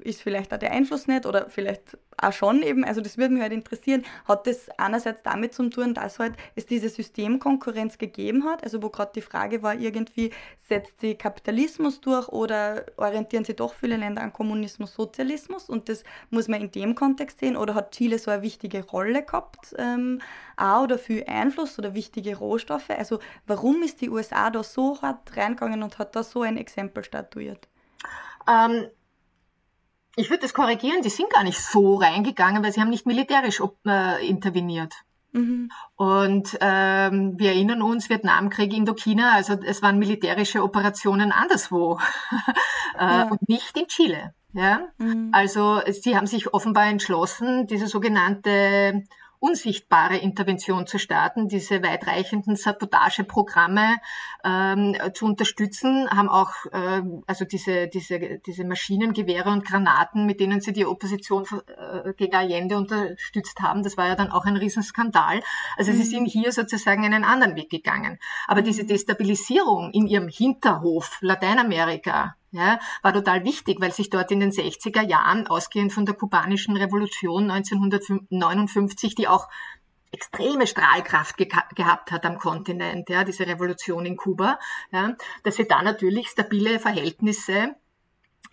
Speaker 2: ist vielleicht auch der Einfluss nicht oder vielleicht auch schon eben, also das würde mich halt interessieren, hat das einerseits damit zu tun, dass halt es diese Systemkonkurrenz gegeben hat, also wo gerade die Frage war irgendwie, setzt sie Kapitalismus durch oder orientieren sie doch viele Länder an Kommunismus, Sozialismus? Und das muss man in dem Kontext sehen oder hat Chile so eine wichtige Rolle gehabt, ähm, auch oder viel Einfluss oder wichtige Rohstoffe, also warum ist die USA da so hart reingegangen und hat da so ein Exempel statuiert?
Speaker 3: Ähm, ich würde das korrigieren, die sind gar nicht so reingegangen, weil sie haben nicht militärisch äh, interveniert. Mhm. Und ähm, wir erinnern uns, Vietnamkrieg, Indochina, also es waren militärische Operationen anderswo <laughs> äh, ja. und nicht in Chile. Ja? Mhm. Also sie haben sich offenbar entschlossen, diese sogenannte unsichtbare Intervention zu starten, diese weitreichenden Sabotageprogramme ähm, zu unterstützen, haben auch äh, also diese, diese, diese Maschinengewehre und Granaten, mit denen sie die Opposition äh, gegen Allende unterstützt haben, das war ja dann auch ein Riesenskandal. Also mhm. sie sind hier sozusagen einen anderen Weg gegangen. Aber diese mhm. Destabilisierung in ihrem Hinterhof Lateinamerika, ja, war total wichtig, weil sich dort in den 60er Jahren, ausgehend von der kubanischen Revolution 1959, die auch extreme Strahlkraft ge gehabt hat am Kontinent, ja, diese Revolution in Kuba, ja, dass sie da natürlich stabile Verhältnisse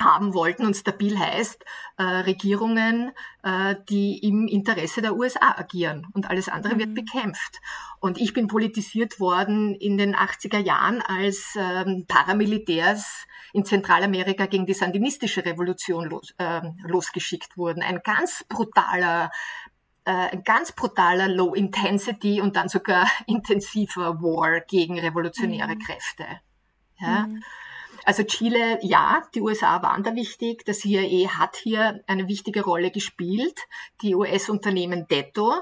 Speaker 3: haben wollten und stabil heißt äh, Regierungen, äh, die im Interesse der USA agieren und alles andere mhm. wird bekämpft. Und ich bin politisiert worden in den 80er Jahren, als ähm, Paramilitärs in Zentralamerika gegen die sandinistische Revolution los, äh, losgeschickt wurden. Ein ganz brutaler äh, ein ganz brutaler Low Intensity und dann sogar <laughs> intensiver War gegen revolutionäre mhm. Kräfte. Ja? Mhm. Also Chile, ja, die USA waren da wichtig. Das CIA hat hier eine wichtige Rolle gespielt, die US-Unternehmen detto.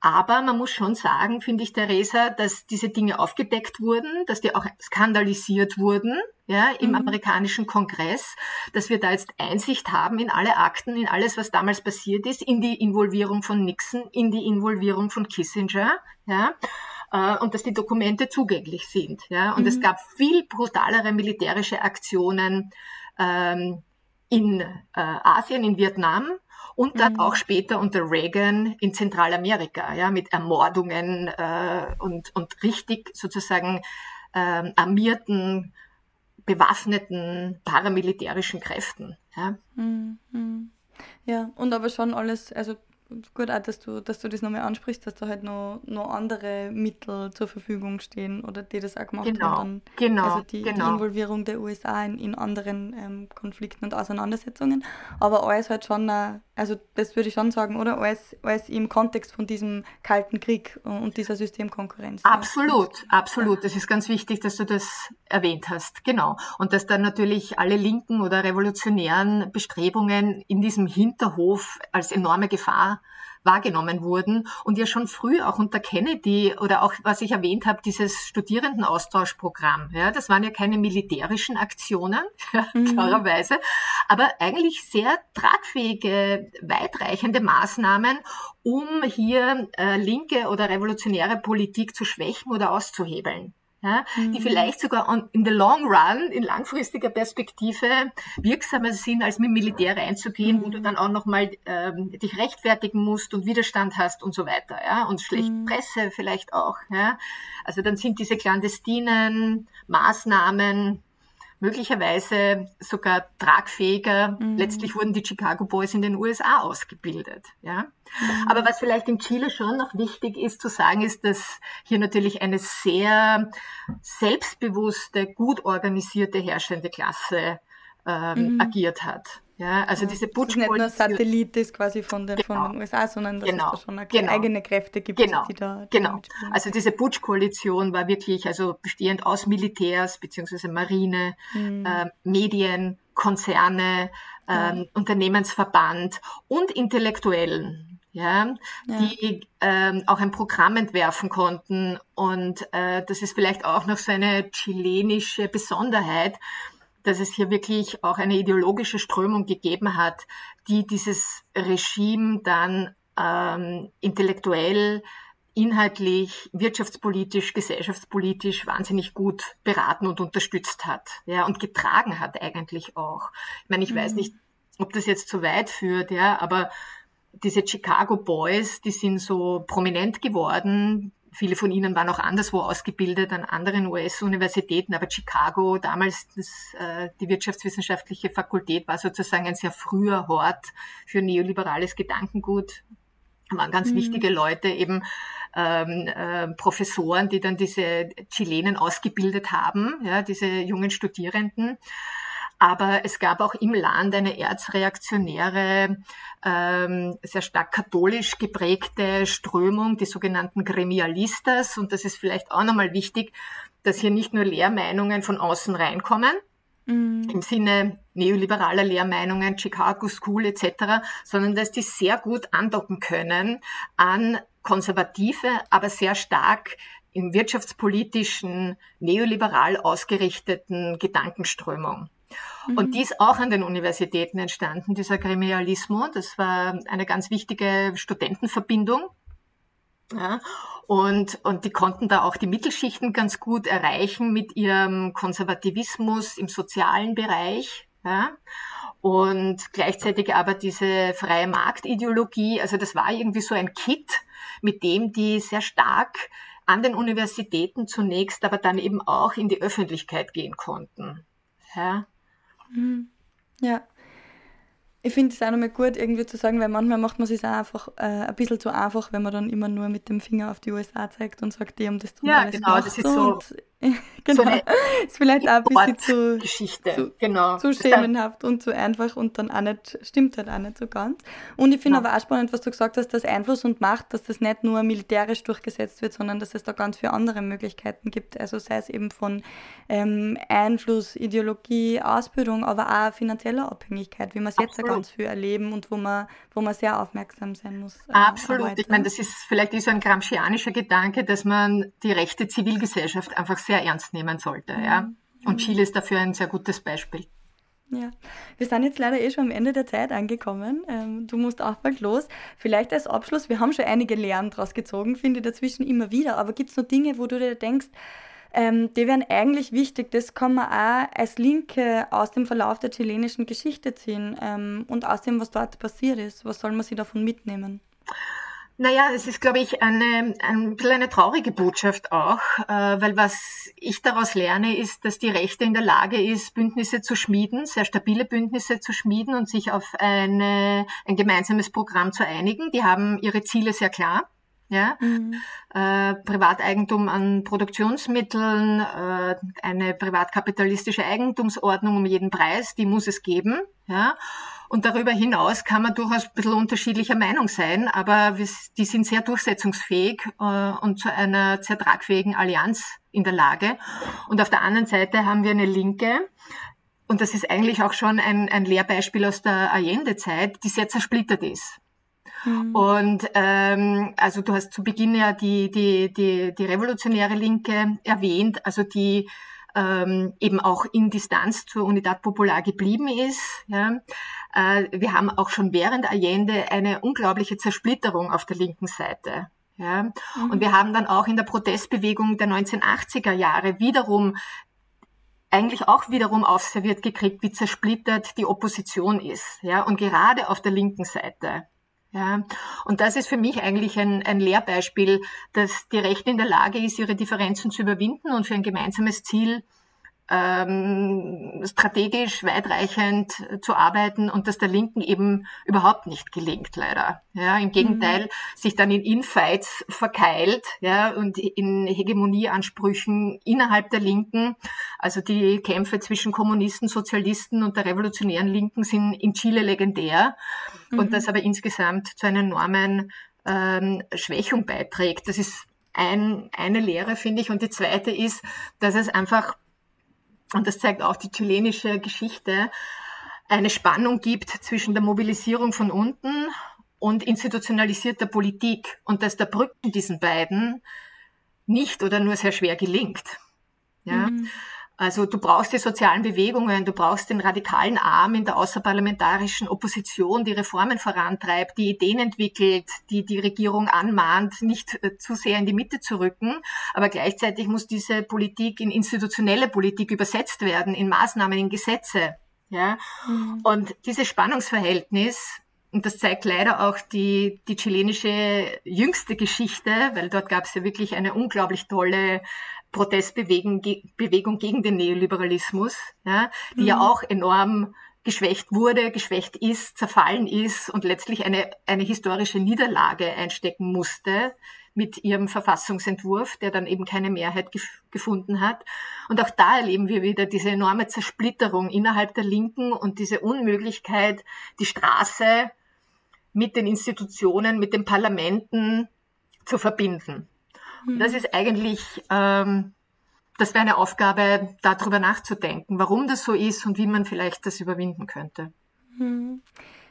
Speaker 3: Aber man muss schon sagen, finde ich, Theresa, dass diese Dinge aufgedeckt wurden, dass die auch skandalisiert wurden, ja, im mhm. amerikanischen Kongress, dass wir da jetzt Einsicht haben in alle Akten, in alles, was damals passiert ist, in die Involvierung von Nixon, in die Involvierung von Kissinger, ja äh, und dass die Dokumente zugänglich sind. Ja? Und mhm. es gab viel brutalere militärische Aktionen ähm, in äh, Asien, in Vietnam und dann mhm. auch später unter Reagan in Zentralamerika, ja, mit Ermordungen äh, und, und richtig sozusagen ähm, armierten, bewaffneten paramilitärischen Kräften. Ja.
Speaker 2: Mhm. Ja, und aber schon alles, also gut auch, dass du, dass du das nochmal ansprichst, dass da halt noch, noch andere Mittel zur Verfügung stehen oder die das auch gemacht
Speaker 3: genau,
Speaker 2: haben.
Speaker 3: Dann, genau,
Speaker 2: also die,
Speaker 3: genau.
Speaker 2: die Involvierung der USA in, in anderen ähm, Konflikten und Auseinandersetzungen. Aber alles halt schon, äh, also das würde ich schon sagen, oder? Alles, alles im Kontext von diesem Kalten Krieg und dieser Systemkonkurrenz.
Speaker 3: Absolut, ja. absolut. Das ist ganz wichtig, dass du das erwähnt hast. Genau. Und dass dann natürlich alle linken oder revolutionären Bestrebungen in diesem Hinterhof als enorme Gefahr wahrgenommen wurden und ja schon früh auch unter Kennedy oder auch, was ich erwähnt habe, dieses Studierendenaustauschprogramm. Ja, das waren ja keine militärischen Aktionen, <laughs> mhm. klarerweise, aber eigentlich sehr tragfähige, weitreichende Maßnahmen, um hier äh, linke oder revolutionäre Politik zu schwächen oder auszuhebeln ja, mhm. die vielleicht sogar on, in the long run, in langfristiger Perspektive wirksamer sind, als mit Militär reinzugehen, mhm. wo du mhm. dann auch nochmal ähm, dich rechtfertigen musst und Widerstand hast und so weiter, ja, und schlechte mhm. Presse vielleicht auch, ja. Also dann sind diese clandestinen Maßnahmen möglicherweise sogar tragfähiger. Mhm. Letztlich wurden die Chicago Boys in den USA ausgebildet. Ja? Mhm. Aber was vielleicht in Chile schon noch wichtig ist zu sagen, ist, dass hier natürlich eine sehr selbstbewusste, gut organisierte herrschende Klasse ähm, mhm. agiert hat. Ja, also ja, diese Butch
Speaker 2: nicht nur Satellit ist quasi von den, genau. von den USA, sondern dass genau. es da schon genau. eigene Kräfte gibt,
Speaker 3: genau.
Speaker 2: die da
Speaker 3: Genau. Also diese Butch-Koalition war wirklich also bestehend aus Militärs bzw. Marine, mhm. äh, Medien, Konzerne, äh, ja. Unternehmensverband und Intellektuellen. Ja, ja. die ähm, auch ein Programm entwerfen konnten. Und äh, das ist vielleicht auch noch so eine chilenische Besonderheit, dass es hier wirklich auch eine ideologische Strömung gegeben hat, die dieses Regime dann ähm, intellektuell, inhaltlich, wirtschaftspolitisch, gesellschaftspolitisch wahnsinnig gut beraten und unterstützt hat, ja, und getragen hat eigentlich auch. Ich meine, ich mhm. weiß nicht, ob das jetzt zu weit führt, ja, aber diese Chicago Boys, die sind so prominent geworden, Viele von ihnen waren auch anderswo ausgebildet an anderen US-Universitäten, aber Chicago, damals das, äh, die wirtschaftswissenschaftliche Fakultät, war sozusagen ein sehr früher Hort für neoliberales Gedankengut. Waren ganz mhm. wichtige Leute, eben ähm, äh, Professoren, die dann diese Chilenen ausgebildet haben, ja, diese jungen Studierenden. Aber es gab auch im Land eine erzreaktionäre, ähm, sehr stark katholisch geprägte Strömung, die sogenannten Gremialistas. Und das ist vielleicht auch nochmal wichtig, dass hier nicht nur Lehrmeinungen von außen reinkommen, mhm. im Sinne neoliberaler Lehrmeinungen, Chicago School etc., sondern dass die sehr gut andocken können an konservative, aber sehr stark im wirtschaftspolitischen, neoliberal ausgerichteten Gedankenströmung. Mhm. Und die ist auch an den Universitäten entstanden, dieser Gremialismo. Das war eine ganz wichtige Studentenverbindung. Ja, und, und die konnten da auch die Mittelschichten ganz gut erreichen mit ihrem Konservativismus im sozialen Bereich. Ja. Und gleichzeitig aber diese freie Marktideologie, also das war irgendwie so ein Kit, mit dem die sehr stark an den Universitäten zunächst, aber dann eben auch in die Öffentlichkeit gehen konnten. Ja.
Speaker 2: Mhm. Ja. Ich finde es auch nochmal gut, irgendwie zu sagen, weil manchmal macht man es auch einfach äh, ein bisschen zu einfach, wenn man dann immer nur mit dem Finger auf die USA zeigt und sagt, die haben das
Speaker 3: tun Ja, alles genau, das ist so. <laughs>
Speaker 2: Genau, so ist vielleicht auch ein bisschen zu,
Speaker 3: Geschichte.
Speaker 2: Zu, genau. zu schemenhaft und zu einfach und dann auch nicht, stimmt halt auch nicht so ganz. Und ich finde ja. aber auch spannend, was du gesagt hast, dass Einfluss und Macht, dass das nicht nur militärisch durchgesetzt wird, sondern dass es da ganz viele andere Möglichkeiten gibt. Also sei es eben von ähm, Einfluss, Ideologie, Ausbildung, aber auch finanzieller Abhängigkeit, wie wir es jetzt ja ganz viel erleben und wo man, wo man sehr aufmerksam sein muss.
Speaker 3: Äh, Absolut. Heute. Ich meine, das ist vielleicht so ein gramscianischer Gedanke, dass man die rechte Zivilgesellschaft einfach sehr sehr ernst nehmen sollte. Mhm. Ja? Und Chile ist dafür ein sehr gutes Beispiel.
Speaker 2: Ja, wir sind jetzt leider eh schon am Ende der Zeit angekommen. Ähm, du musst auch bald los. Vielleicht als Abschluss, wir haben schon einige Lehren daraus gezogen, finde ich dazwischen immer wieder. Aber gibt es noch Dinge, wo du dir denkst, ähm, die wären eigentlich wichtig, das kann man auch als Linke aus dem Verlauf der chilenischen Geschichte ziehen ähm, und aus dem, was dort passiert ist. Was soll man sich davon mitnehmen?
Speaker 3: Naja, es ist, glaube ich, eine, ein bisschen eine traurige Botschaft auch, äh, weil was ich daraus lerne, ist, dass die Rechte in der Lage ist, Bündnisse zu schmieden, sehr stabile Bündnisse zu schmieden und sich auf eine, ein gemeinsames Programm zu einigen. Die haben ihre Ziele sehr klar. Ja? Mhm. Äh, Privateigentum an Produktionsmitteln, äh, eine privatkapitalistische Eigentumsordnung um jeden Preis, die muss es geben. Ja? Und darüber hinaus kann man durchaus ein bisschen unterschiedlicher Meinung sein, aber die sind sehr durchsetzungsfähig äh, und zu einer sehr tragfähigen Allianz in der Lage. Und auf der anderen Seite haben wir eine Linke, und das ist eigentlich auch schon ein, ein Lehrbeispiel aus der Allende-Zeit, die sehr zersplittert ist. Mhm. Und ähm, also du hast zu Beginn ja die, die, die, die revolutionäre Linke erwähnt, also die ähm, eben auch in Distanz zur Unidad Popular geblieben ist. Ja. Äh, wir haben auch schon während Allende eine unglaubliche Zersplitterung auf der linken Seite. Ja. Mhm. Und wir haben dann auch in der Protestbewegung der 1980er Jahre wiederum eigentlich auch wiederum aufserviert gekriegt, wie zersplittert die Opposition ist. Ja. Und gerade auf der linken Seite. Ja, und das ist für mich eigentlich ein, ein Lehrbeispiel, dass die Rechte in der Lage ist, ihre Differenzen zu überwinden und für ein gemeinsames Ziel ähm, strategisch weitreichend zu arbeiten und dass der Linken eben überhaupt nicht gelingt, leider. Ja, im Gegenteil, mhm. sich dann in Infights verkeilt, ja, und in Hegemonieansprüchen innerhalb der Linken. Also die Kämpfe zwischen Kommunisten, Sozialisten und der revolutionären Linken sind in Chile legendär mhm. und das aber insgesamt zu einer enormen ähm, Schwächung beiträgt. Das ist ein, eine Lehre, finde ich. Und die zweite ist, dass es einfach und das zeigt auch die chilenische Geschichte, eine Spannung gibt zwischen der Mobilisierung von unten und institutionalisierter Politik und dass der Brücken diesen beiden nicht oder nur sehr schwer gelingt. Ja? Mhm. Also du brauchst die sozialen Bewegungen, du brauchst den radikalen Arm in der außerparlamentarischen Opposition, die Reformen vorantreibt, die Ideen entwickelt, die die Regierung anmahnt, nicht äh, zu sehr in die Mitte zu rücken. Aber gleichzeitig muss diese Politik in institutionelle Politik übersetzt werden, in Maßnahmen, in Gesetze. Ja? Mhm. Und dieses Spannungsverhältnis, und das zeigt leider auch die, die chilenische jüngste Geschichte, weil dort gab es ja wirklich eine unglaublich tolle Protestbewegung Bewegung gegen den Neoliberalismus, ja, die mhm. ja auch enorm geschwächt wurde, geschwächt ist, zerfallen ist und letztlich eine, eine historische Niederlage einstecken musste mit ihrem Verfassungsentwurf, der dann eben keine Mehrheit gef gefunden hat. Und auch da erleben wir wieder diese enorme Zersplitterung innerhalb der Linken und diese Unmöglichkeit, die Straße mit den Institutionen, mit den Parlamenten zu verbinden. Mhm. Das ist eigentlich, ähm, das wäre eine Aufgabe, darüber nachzudenken, warum das so ist und wie man vielleicht das überwinden könnte.
Speaker 2: Mhm.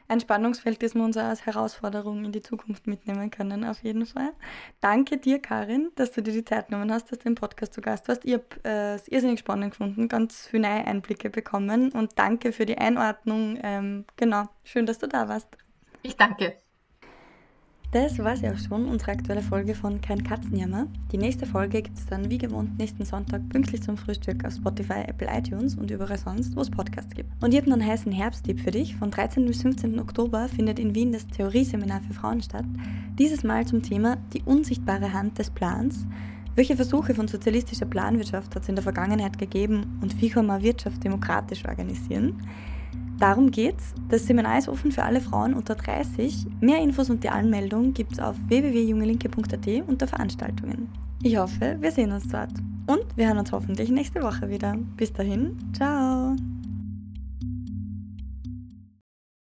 Speaker 2: ein Spannungsfeld, das wir uns auch als Herausforderung in die Zukunft mitnehmen können, auf jeden Fall. Danke dir, Karin, dass du dir die Zeit genommen hast, dass du im Podcast zu Gast warst. Ich habe äh, es irrsinnig spannend gefunden, ganz viele neue Einblicke bekommen und danke für die Einordnung. Ähm, genau, schön, dass du da warst.
Speaker 3: Ich danke.
Speaker 2: Das war's ja auch schon, unsere aktuelle Folge von Kein Katzenjammer. Die nächste Folge gibt es dann wie gewohnt nächsten Sonntag pünktlich zum Frühstück auf Spotify, Apple iTunes und überall sonst, wo es Podcasts gibt. Und ich habe noch einen heißen Herbsttipp für dich. Von 13. bis 15. Oktober findet in Wien das Theorieseminar für Frauen statt. Dieses Mal zum Thema die unsichtbare Hand des Plans. Welche Versuche von sozialistischer Planwirtschaft hat es in der Vergangenheit gegeben und wie kann man Wirtschaft demokratisch organisieren? Darum geht's. Das Seminar ist offen für alle Frauen unter 30. Mehr Infos und die Anmeldung gibt's auf www.jungelinke.at unter Veranstaltungen. Ich hoffe, wir sehen uns dort. Und wir hören uns hoffentlich nächste Woche wieder. Bis dahin, ciao!